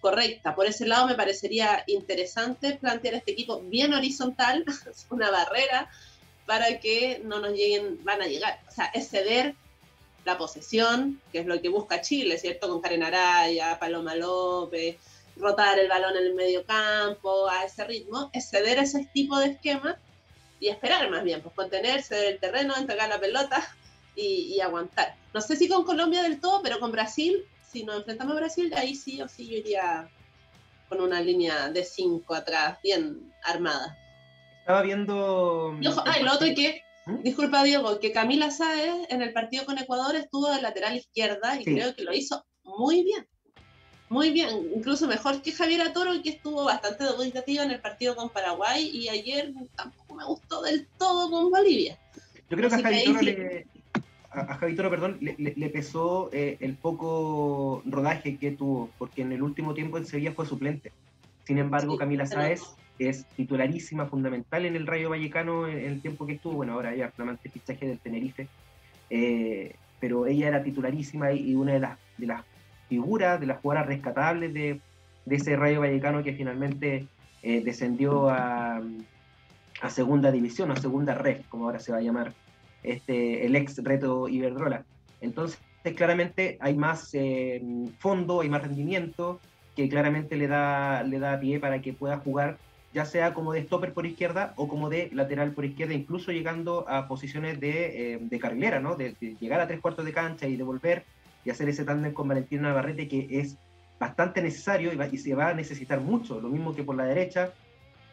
Speaker 2: correcta. Por ese lado me parecería interesante plantear este equipo bien horizontal, una barrera para que no nos lleguen, van a llegar, o sea, es ceder la posesión, que es lo que busca Chile, ¿cierto? Con Karen Araya, Paloma López, rotar el balón en el medio campo a ese ritmo, es ceder ese tipo de esquema y esperar más bien, pues contenerse del terreno, entregar la pelota y, aguantar. No sé si con Colombia del todo, pero con Brasil, si nos enfrentamos a Brasil, ahí sí o sí yo iría con una línea de cinco atrás, bien armada.
Speaker 1: Estaba viendo.
Speaker 2: ah, lo otro que, ¿Mm? disculpa Diego, que Camila Sáez en el partido con Ecuador estuvo de lateral izquierda y creo que lo hizo muy bien. Muy bien, incluso mejor que Javier Atoro, que estuvo bastante dubitativa en el partido con Paraguay y ayer tampoco me gustó del todo con Bolivia.
Speaker 1: Yo creo que a Javier Toro le, a, Javi Toro, perdón, le, pesó eh, el poco rodaje que tuvo, porque en el último tiempo en Sevilla fue suplente. Sin embargo, Camila Sáez es titularísima, fundamental en el Rayo Vallecano en, el tiempo que estuvo. Bueno, ahora ya flamante fichaje del Tenerife. Eh, pero ella era titularísima y, una de las, de las figuras, de las jugadoras rescatables de, de ese Rayo Vallecano que finalmente eh, descendió a, a segunda división, a segunda red, como ahora se va a llamar este, el ex reto Iberdrola. Entonces, claramente hay más eh, fondo, hay más rendimiento, que claramente le da, le da pie para que pueda jugar ya sea como de stopper por izquierda o como de lateral por izquierda, incluso llegando a posiciones de, eh, de carrilera, ¿no? De, llegar a tres cuartos de cancha y devolver y hacer ese tándem con Valentina Navarrete que es bastante necesario y, se va a necesitar mucho. Lo mismo que por la derecha,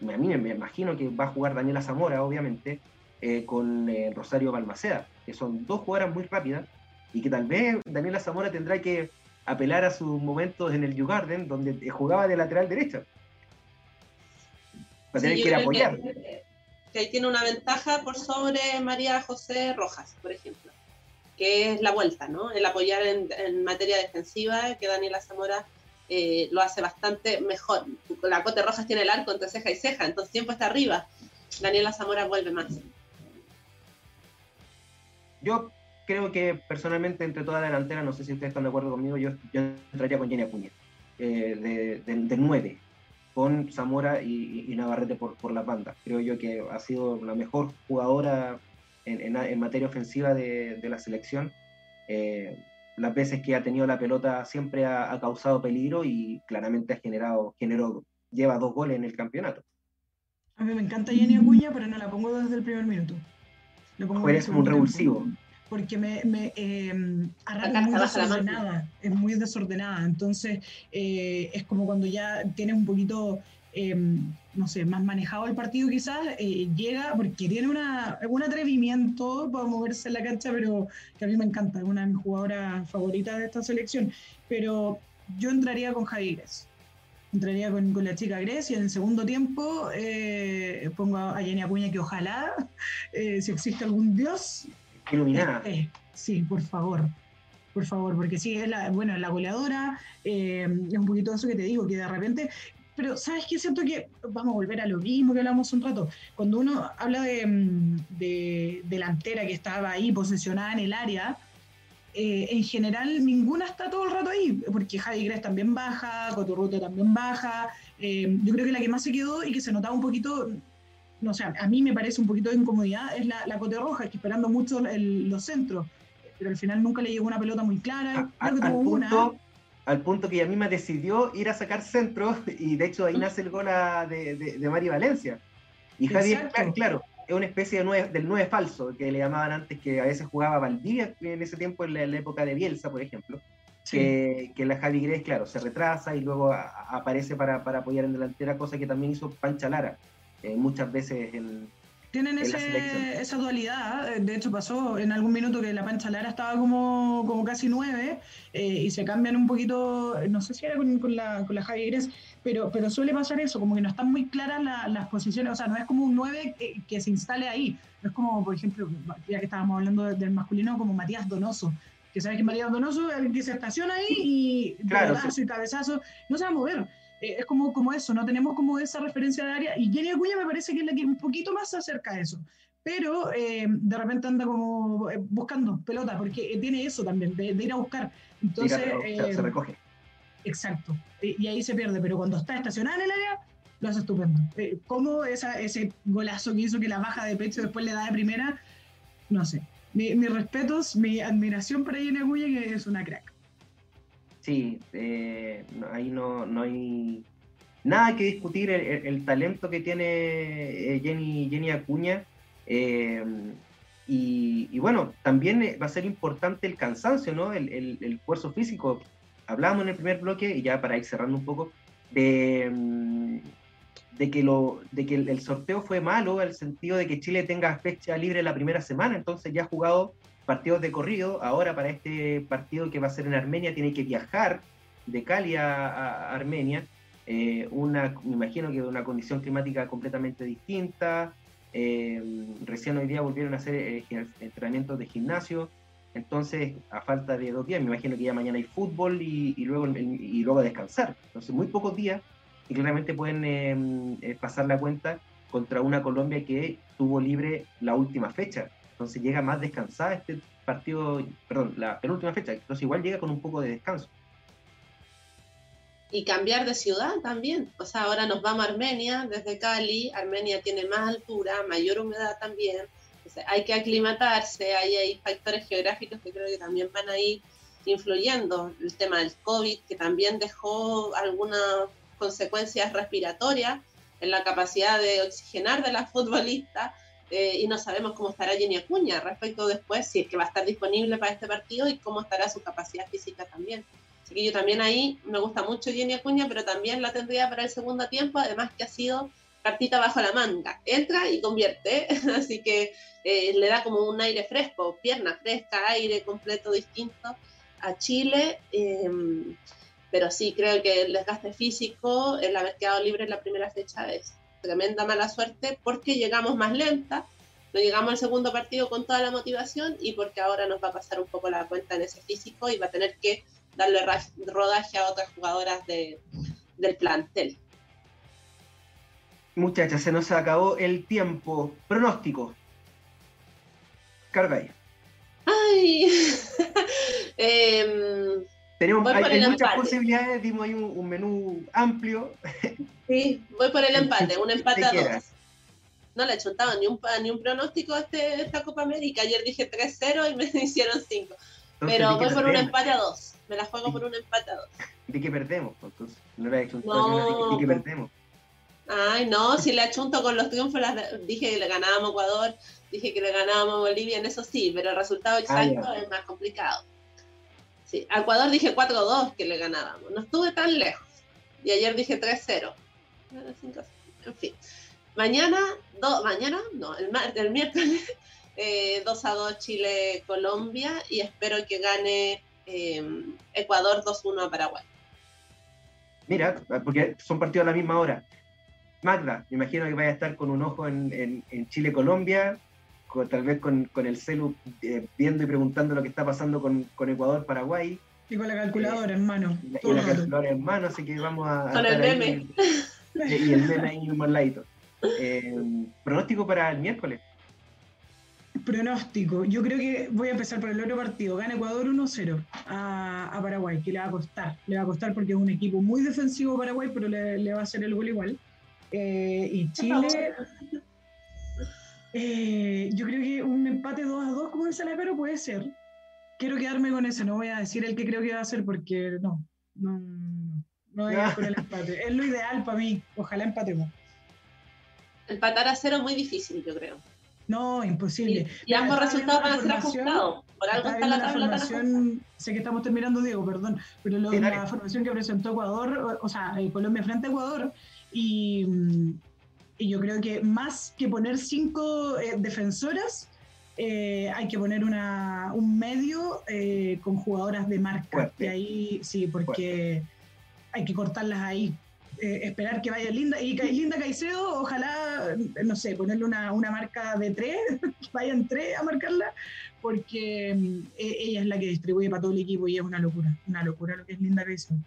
Speaker 1: a mí me imagino que va a jugar Daniela Zamora, obviamente, eh, con eh, Rosario Balmaceda, que son dos jugadoras muy rápidas y que tal vez Daniela Zamora tendrá que apelar a sus momentos en el U Garden, donde jugaba de lateral derecha.
Speaker 2: Va a tener que ir a apoyar. Que, ahí tiene una ventaja por sobre María José Rojas, por ejemplo, que es la vuelta, ¿no? El apoyar en, materia defensiva, que Daniela Zamora eh, lo hace bastante mejor. La Cote Rojas tiene el arco entre ceja y ceja, entonces siempre está arriba. Daniela Zamora vuelve más.
Speaker 1: Yo creo que personalmente entre toda la delantera, no sé si ustedes están de acuerdo conmigo, yo, entraría con Jenny Acuña, eh, de, nueve, con Zamora y, Navarrete por, por la banda. Creo yo que ha sido la mejor jugadora en, materia ofensiva de, la selección. Eh, las veces que ha tenido la pelota siempre ha, causado peligro y claramente ha generado, generó, lleva dos goles en el campeonato.
Speaker 5: A mí me encanta Jenny Acuña, pero no la pongo desde el primer minuto.
Speaker 1: Eres un revulsivo.
Speaker 5: Porque me, me eh, muy desordenada, es muy desordenada. Entonces, eh, es como cuando ya tienes un poquito, eh, no sé, más manejado el partido quizás, eh, llega, porque tiene una, un atrevimiento para moverse en la cancha, pero que a mí me encanta, es una de mis jugadoras favoritas de esta selección. Pero yo entraría con Javier entraría con, con, la chica Grecia. En el segundo tiempo eh, pongo a Jenny Acuña que ojalá, eh, si existe algún dios.
Speaker 1: Iluminada.
Speaker 5: sí, por favor. Por favor, porque sí, es la, bueno, la goleadora, eh, es un poquito eso que te digo, que de repente pero ¿sabes qué? Siento que vamos a volver a lo mismo que hablamos un rato. Cuando uno habla de, mm, de delantera que estaba ahí posesionada en el área, eh, en general ninguna está todo el rato ahí, porque Javi Gres también baja, Coturrute también baja. Eh, yo creo que la que más se quedó y que se notaba un poquito, no sé, a mí me parece un poquito de incomodidad, es la, la Cote Roja, que esperando mucho los centros, pero al final nunca le llegó una pelota muy clara.
Speaker 1: al, punto, al punto que a mí me decidió ir a sacar centros y de hecho ahí nace el gol de, de, Mari Valencia. Y Javi, claro, es una especie de del nueve falso, que le llamaban antes, que a veces jugaba Valdivia en ese tiempo, en la, época de Bielsa, por ejemplo. Que, que, la Javi Gres, claro, se retrasa y luego aparece para, para, apoyar en delantera, cosa que también hizo Pancha Lara eh, muchas veces en,
Speaker 5: Tienen ese, esa dualidad, de hecho pasó en algún minuto que la Pancha Lara estaba como, como casi nueve eh, y se cambian un poquito, no sé si era con, con la, con la Javi Gres, pero, pero suele pasar eso, como que no están muy claras las posiciones, o sea, no es como un nueve que, se instale ahí, no es como, por ejemplo, ya que estábamos hablando del masculino, como Matías Donoso, que sabes que Matías Donoso es el que se estaciona ahí y
Speaker 1: claro,
Speaker 5: y cabezazo, no se va a mover. Eh, es como, como eso, no tenemos como esa referencia de área. Y Jenny Acuña me parece que es la que un poquito más se acerca a eso. Pero eh, de repente anda como eh, buscando pelota, porque tiene eso también, de, ir a buscar. Entonces.
Speaker 1: se recoge.
Speaker 5: Exacto. Y, ahí se pierde, pero cuando está estacionada en el área, lo hace estupendo. ¿Cómo esa, ese golazo que hizo que la baja de pecho después le da de primera? No sé. mis respetos, mi admiración para Jenny Acuña, que es una crack.
Speaker 1: Sí, eh, ahí no, no, hay nada que discutir el, talento que tiene eh, Jenny, Jenny Acuña. Eh, y, bueno, también va a ser importante el cansancio, ¿no? El, el, esfuerzo físico. Hablábamos en el primer bloque, y ya para ir cerrando un poco, de, mm, de que, lo, de que el, sorteo fue malo, en el sentido de que Chile tenga fecha libre la primera semana, entonces ya ha jugado partidos de corrido. Ahora para este partido que va a ser en Armenia tiene que viajar de Cali a, Armenia. Eh, una, me imagino que una condición climática completamente distinta. Eh, recién hoy día volvieron a hacer eh, entrenamientos de gimnasio. Entonces, a falta de dos días, me imagino que ya mañana hay fútbol y, luego, y luego descansar. Entonces, muy pocos días y claramente pueden pasar la cuenta contra una Colombia que tuvo libre la última fecha entonces llega más descansada este partido, perdón, la penúltima fecha, entonces igual llega con un poco de descanso.
Speaker 2: Y cambiar de ciudad también, o sea, ahora nos vamos a Armenia desde Cali, Armenia tiene más altura, mayor humedad también, hay que aclimatarse, hay, hay factores geográficos que creo que también van a ir influyendo, el tema del COVID, que también dejó algunas consecuencias respiratorias en la capacidad de oxigenar de las futbolistas, eh, y no sabemos cómo estará Jenny Acuña respecto después, si es que va a estar disponible para este partido y cómo estará su capacidad física también. Así que yo también ahí me gusta mucho Jenny Acuña, pero también la tendría para el segundo tiempo, además que ha sido cartita bajo la manga. Entra y convierte, así que eh, le da como un aire fresco, pierna fresca, aire completo distinto a Chile. Em, pero sí creo que el desgaste físico, el haber quedado libre en la primera fecha es tremenda mala suerte porque llegamos más lenta, no llegamos al segundo partido con toda la motivación y porque ahora nos va a pasar un poco la cuenta en ese físico y va a tener que darle rodaje a otras jugadoras de, del plantel.
Speaker 1: Muchachas, se nos acabó el tiempo. Pronóstico. Carga ahí.
Speaker 2: Ay. eh,
Speaker 1: tenemos, hay, muchas posibilidades, dimos ahí un, menú amplio.
Speaker 2: Sí, voy por el empate, un empate a dos. No le he chuntado ni un, ni un pronóstico a este, esta Copa América. Ayer dije 3-0 y me hicieron 5. Pero voy por un empate a dos. Me la juego por un empate a dos.
Speaker 1: ¿De qué perdemos? Pues, entonces, no le he chuntado, ¿de qué perdemos?
Speaker 2: Ay, no, si le achunto con los triunfos, dije que le ganábamos a Ecuador, dije que le ganábamos a Bolivia, en eso sí, pero el resultado ah, exacto es más complicado. Sí, a Ecuador dije 4-2 que le ganábamos. No estuve tan lejos. Y ayer dije 3-0. En fin. Mañana, mañana, no, el, el miércoles, eh, 2 2 Chile-Colombia y espero que gane em, Ecuador 2-1 a Paraguay.
Speaker 1: Mira, porque son partidos a la misma hora. Magda, me imagino que vaya a estar con un ojo en Chile-Colombia tal vez con, con el celu eh, viendo y preguntando lo que está pasando con, con Ecuador, Paraguay.
Speaker 5: Y con la calculadora en mano.
Speaker 1: Y, la calculadora en mano, así que vamos a...
Speaker 2: Con el meme.
Speaker 1: y el meme ahí un ladito. Eh, pronóstico para el miércoles.
Speaker 5: Pronóstico. Yo creo que voy a empezar por el otro partido. Gana Ecuador 1-0 a, a, Paraguay, que le va a costar. Le va a costar porque es un equipo muy defensivo Paraguay, pero le, le va a hacer el gol igual. Eh, y Chile, eh, yo creo que un empate 2 a 2, como dice la pero puede ser. Quiero quedarme con eso, no voy a decir el que creo que va a ser porque no, no, no voy a ir con el empate. Es lo ideal para mí, ojalá empatemos.
Speaker 2: Empatar a cero es muy difícil, yo creo.
Speaker 5: No, imposible.
Speaker 2: Y, ambos resultados van a ser ajustados. Por algo está la tabla
Speaker 5: Sé que estamos terminando, Diego, perdón, pero la formación que presentó Ecuador, o, sea, eh, Colombia frente a Ecuador, y, Y yo creo que más que poner cinco eh, defensoras, eh, hay que poner una, un medio eh, con jugadoras de marca. Y ahí sí, porque hay que cortarlas ahí. esperar que vaya Linda. Y Linda Caicedo, ojalá, no sé, ponerle una, una marca de tres, que vayan tres a marcarla, porque ella es la que distribuye para todo el equipo y es una locura. Una locura lo que es Linda Caicedo.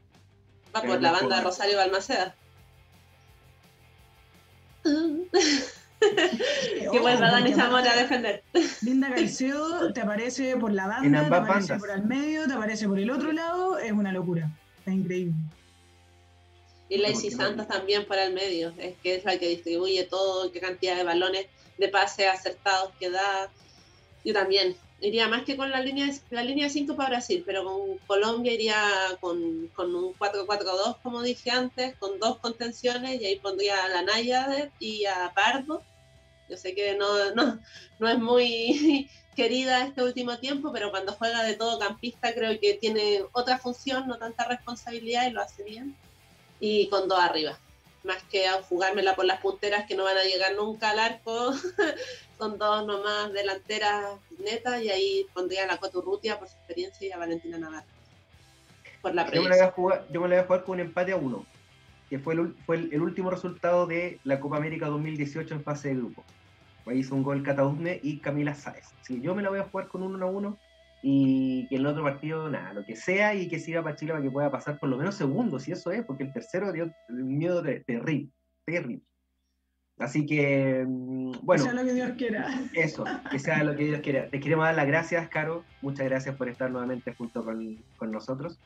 Speaker 2: Va por la banda Rosario Balmaceda. que vuelva Dani Zamora a defender.
Speaker 5: Linda Caicedo te aparece por la banda, te aparece por el medio, te aparece por el otro lado, es una locura. Es increíble.
Speaker 2: Y Lacey Santos también por el medio, es que es la que distribuye todo, qué cantidad de balones de pase acertados que da. Yo también, iría más que con la línea, la línea 5 para Brasil, pero con Colombia iría con, con un 4-4-2, como dije antes, con dos contenciones, y ahí pondría a la Naya y a Pardo. Yo sé que no, no, no es muy querida este último tiempo, pero cuando juega de todo campista creo que tiene otra función, no tanta responsabilidad y lo hace bien. Y con dos arriba más que a jugármela por las punteras que no van a llegar nunca al arco, con dos nomás delanteras netas y ahí pondría a la Coturrutia por su experiencia y a Valentina Navarro. Por la
Speaker 1: yo me, la voy a jugar, yo me la voy a jugar con un empate a uno, que fue el, fue el, último resultado de la Copa América 2018 en fase de grupo. Ahí hizo un gol Catausme y Camila Sáez. Sí, yo me la voy a jugar con un 1 a 1 y que el otro partido, nada, lo que sea y que siga para Chile para que pueda pasar por lo menos segundo, si eso es, porque el tercero dio un miedo terrible, terrible. Así que, mm, bueno.
Speaker 5: Que sea lo que Dios quiera.
Speaker 1: Eso, que sea lo que Dios quiera. Te queremos dar las gracias, Caro. Muchas gracias por estar nuevamente junto con, con nosotros.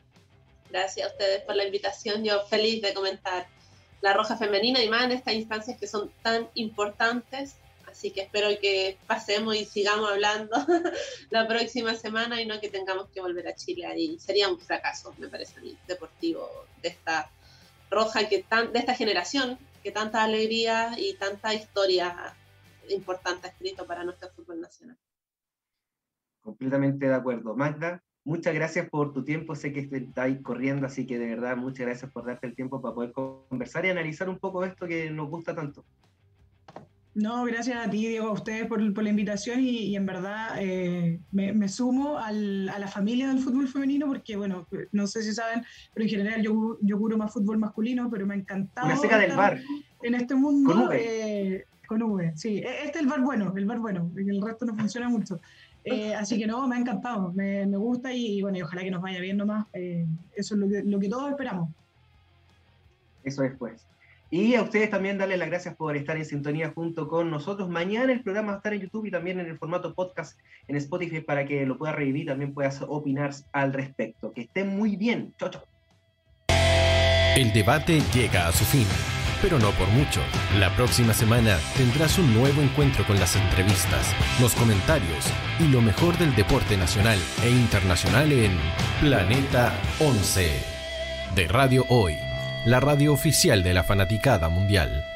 Speaker 2: Gracias a ustedes por la invitación. Yo feliz de comentar la Roja Femenina y más en estas instancias que son tan importantes Así que espero que pasemos y sigamos hablando la próxima semana y no que tengamos que volver a Chile ahí. Sería un fracaso, me parece a mí, deportivo de esta roja, que tan, de esta generación, que tanta alegría y tanta historia importante ha escrito para nuestro fútbol nacional.
Speaker 1: Completamente de acuerdo. Magda, muchas gracias por tu tiempo. Sé que estáis corriendo, así que de verdad muchas gracias por darte el tiempo para poder conversar y analizar un poco esto que nos gusta tanto.
Speaker 5: No, gracias a ti, Diego, a ustedes por, la invitación y, en verdad eh, me, sumo a la familia del fútbol femenino porque, bueno, no sé si saben, pero en general yo, yo curo más fútbol masculino, pero me ha encantado.
Speaker 1: Una seca del bar.
Speaker 5: En este mundo. Con V. Eh, con V, sí. E, este es el bar bueno, el bar bueno, el resto no funciona mucho. Eh, así que no, me ha encantado, me, gusta y, bueno, y ojalá que nos vaya bien nomás. eso es lo que, lo que todos esperamos.
Speaker 1: Eso es, pues. Y a ustedes también darle las gracias por estar en sintonía junto con nosotros. Mañana el programa va a estar en YouTube y también en el formato podcast en Spotify para que lo puedas revivir y también puedas opinar al respecto. Que estén muy bien. Chau, chau.
Speaker 4: El debate llega a su fin, pero no por mucho. La próxima semana tendrás un nuevo encuentro con las entrevistas, los comentarios y lo mejor del deporte nacional e internacional en Planeta 11 de Radio Hoy la radio oficial de la fanaticada mundial.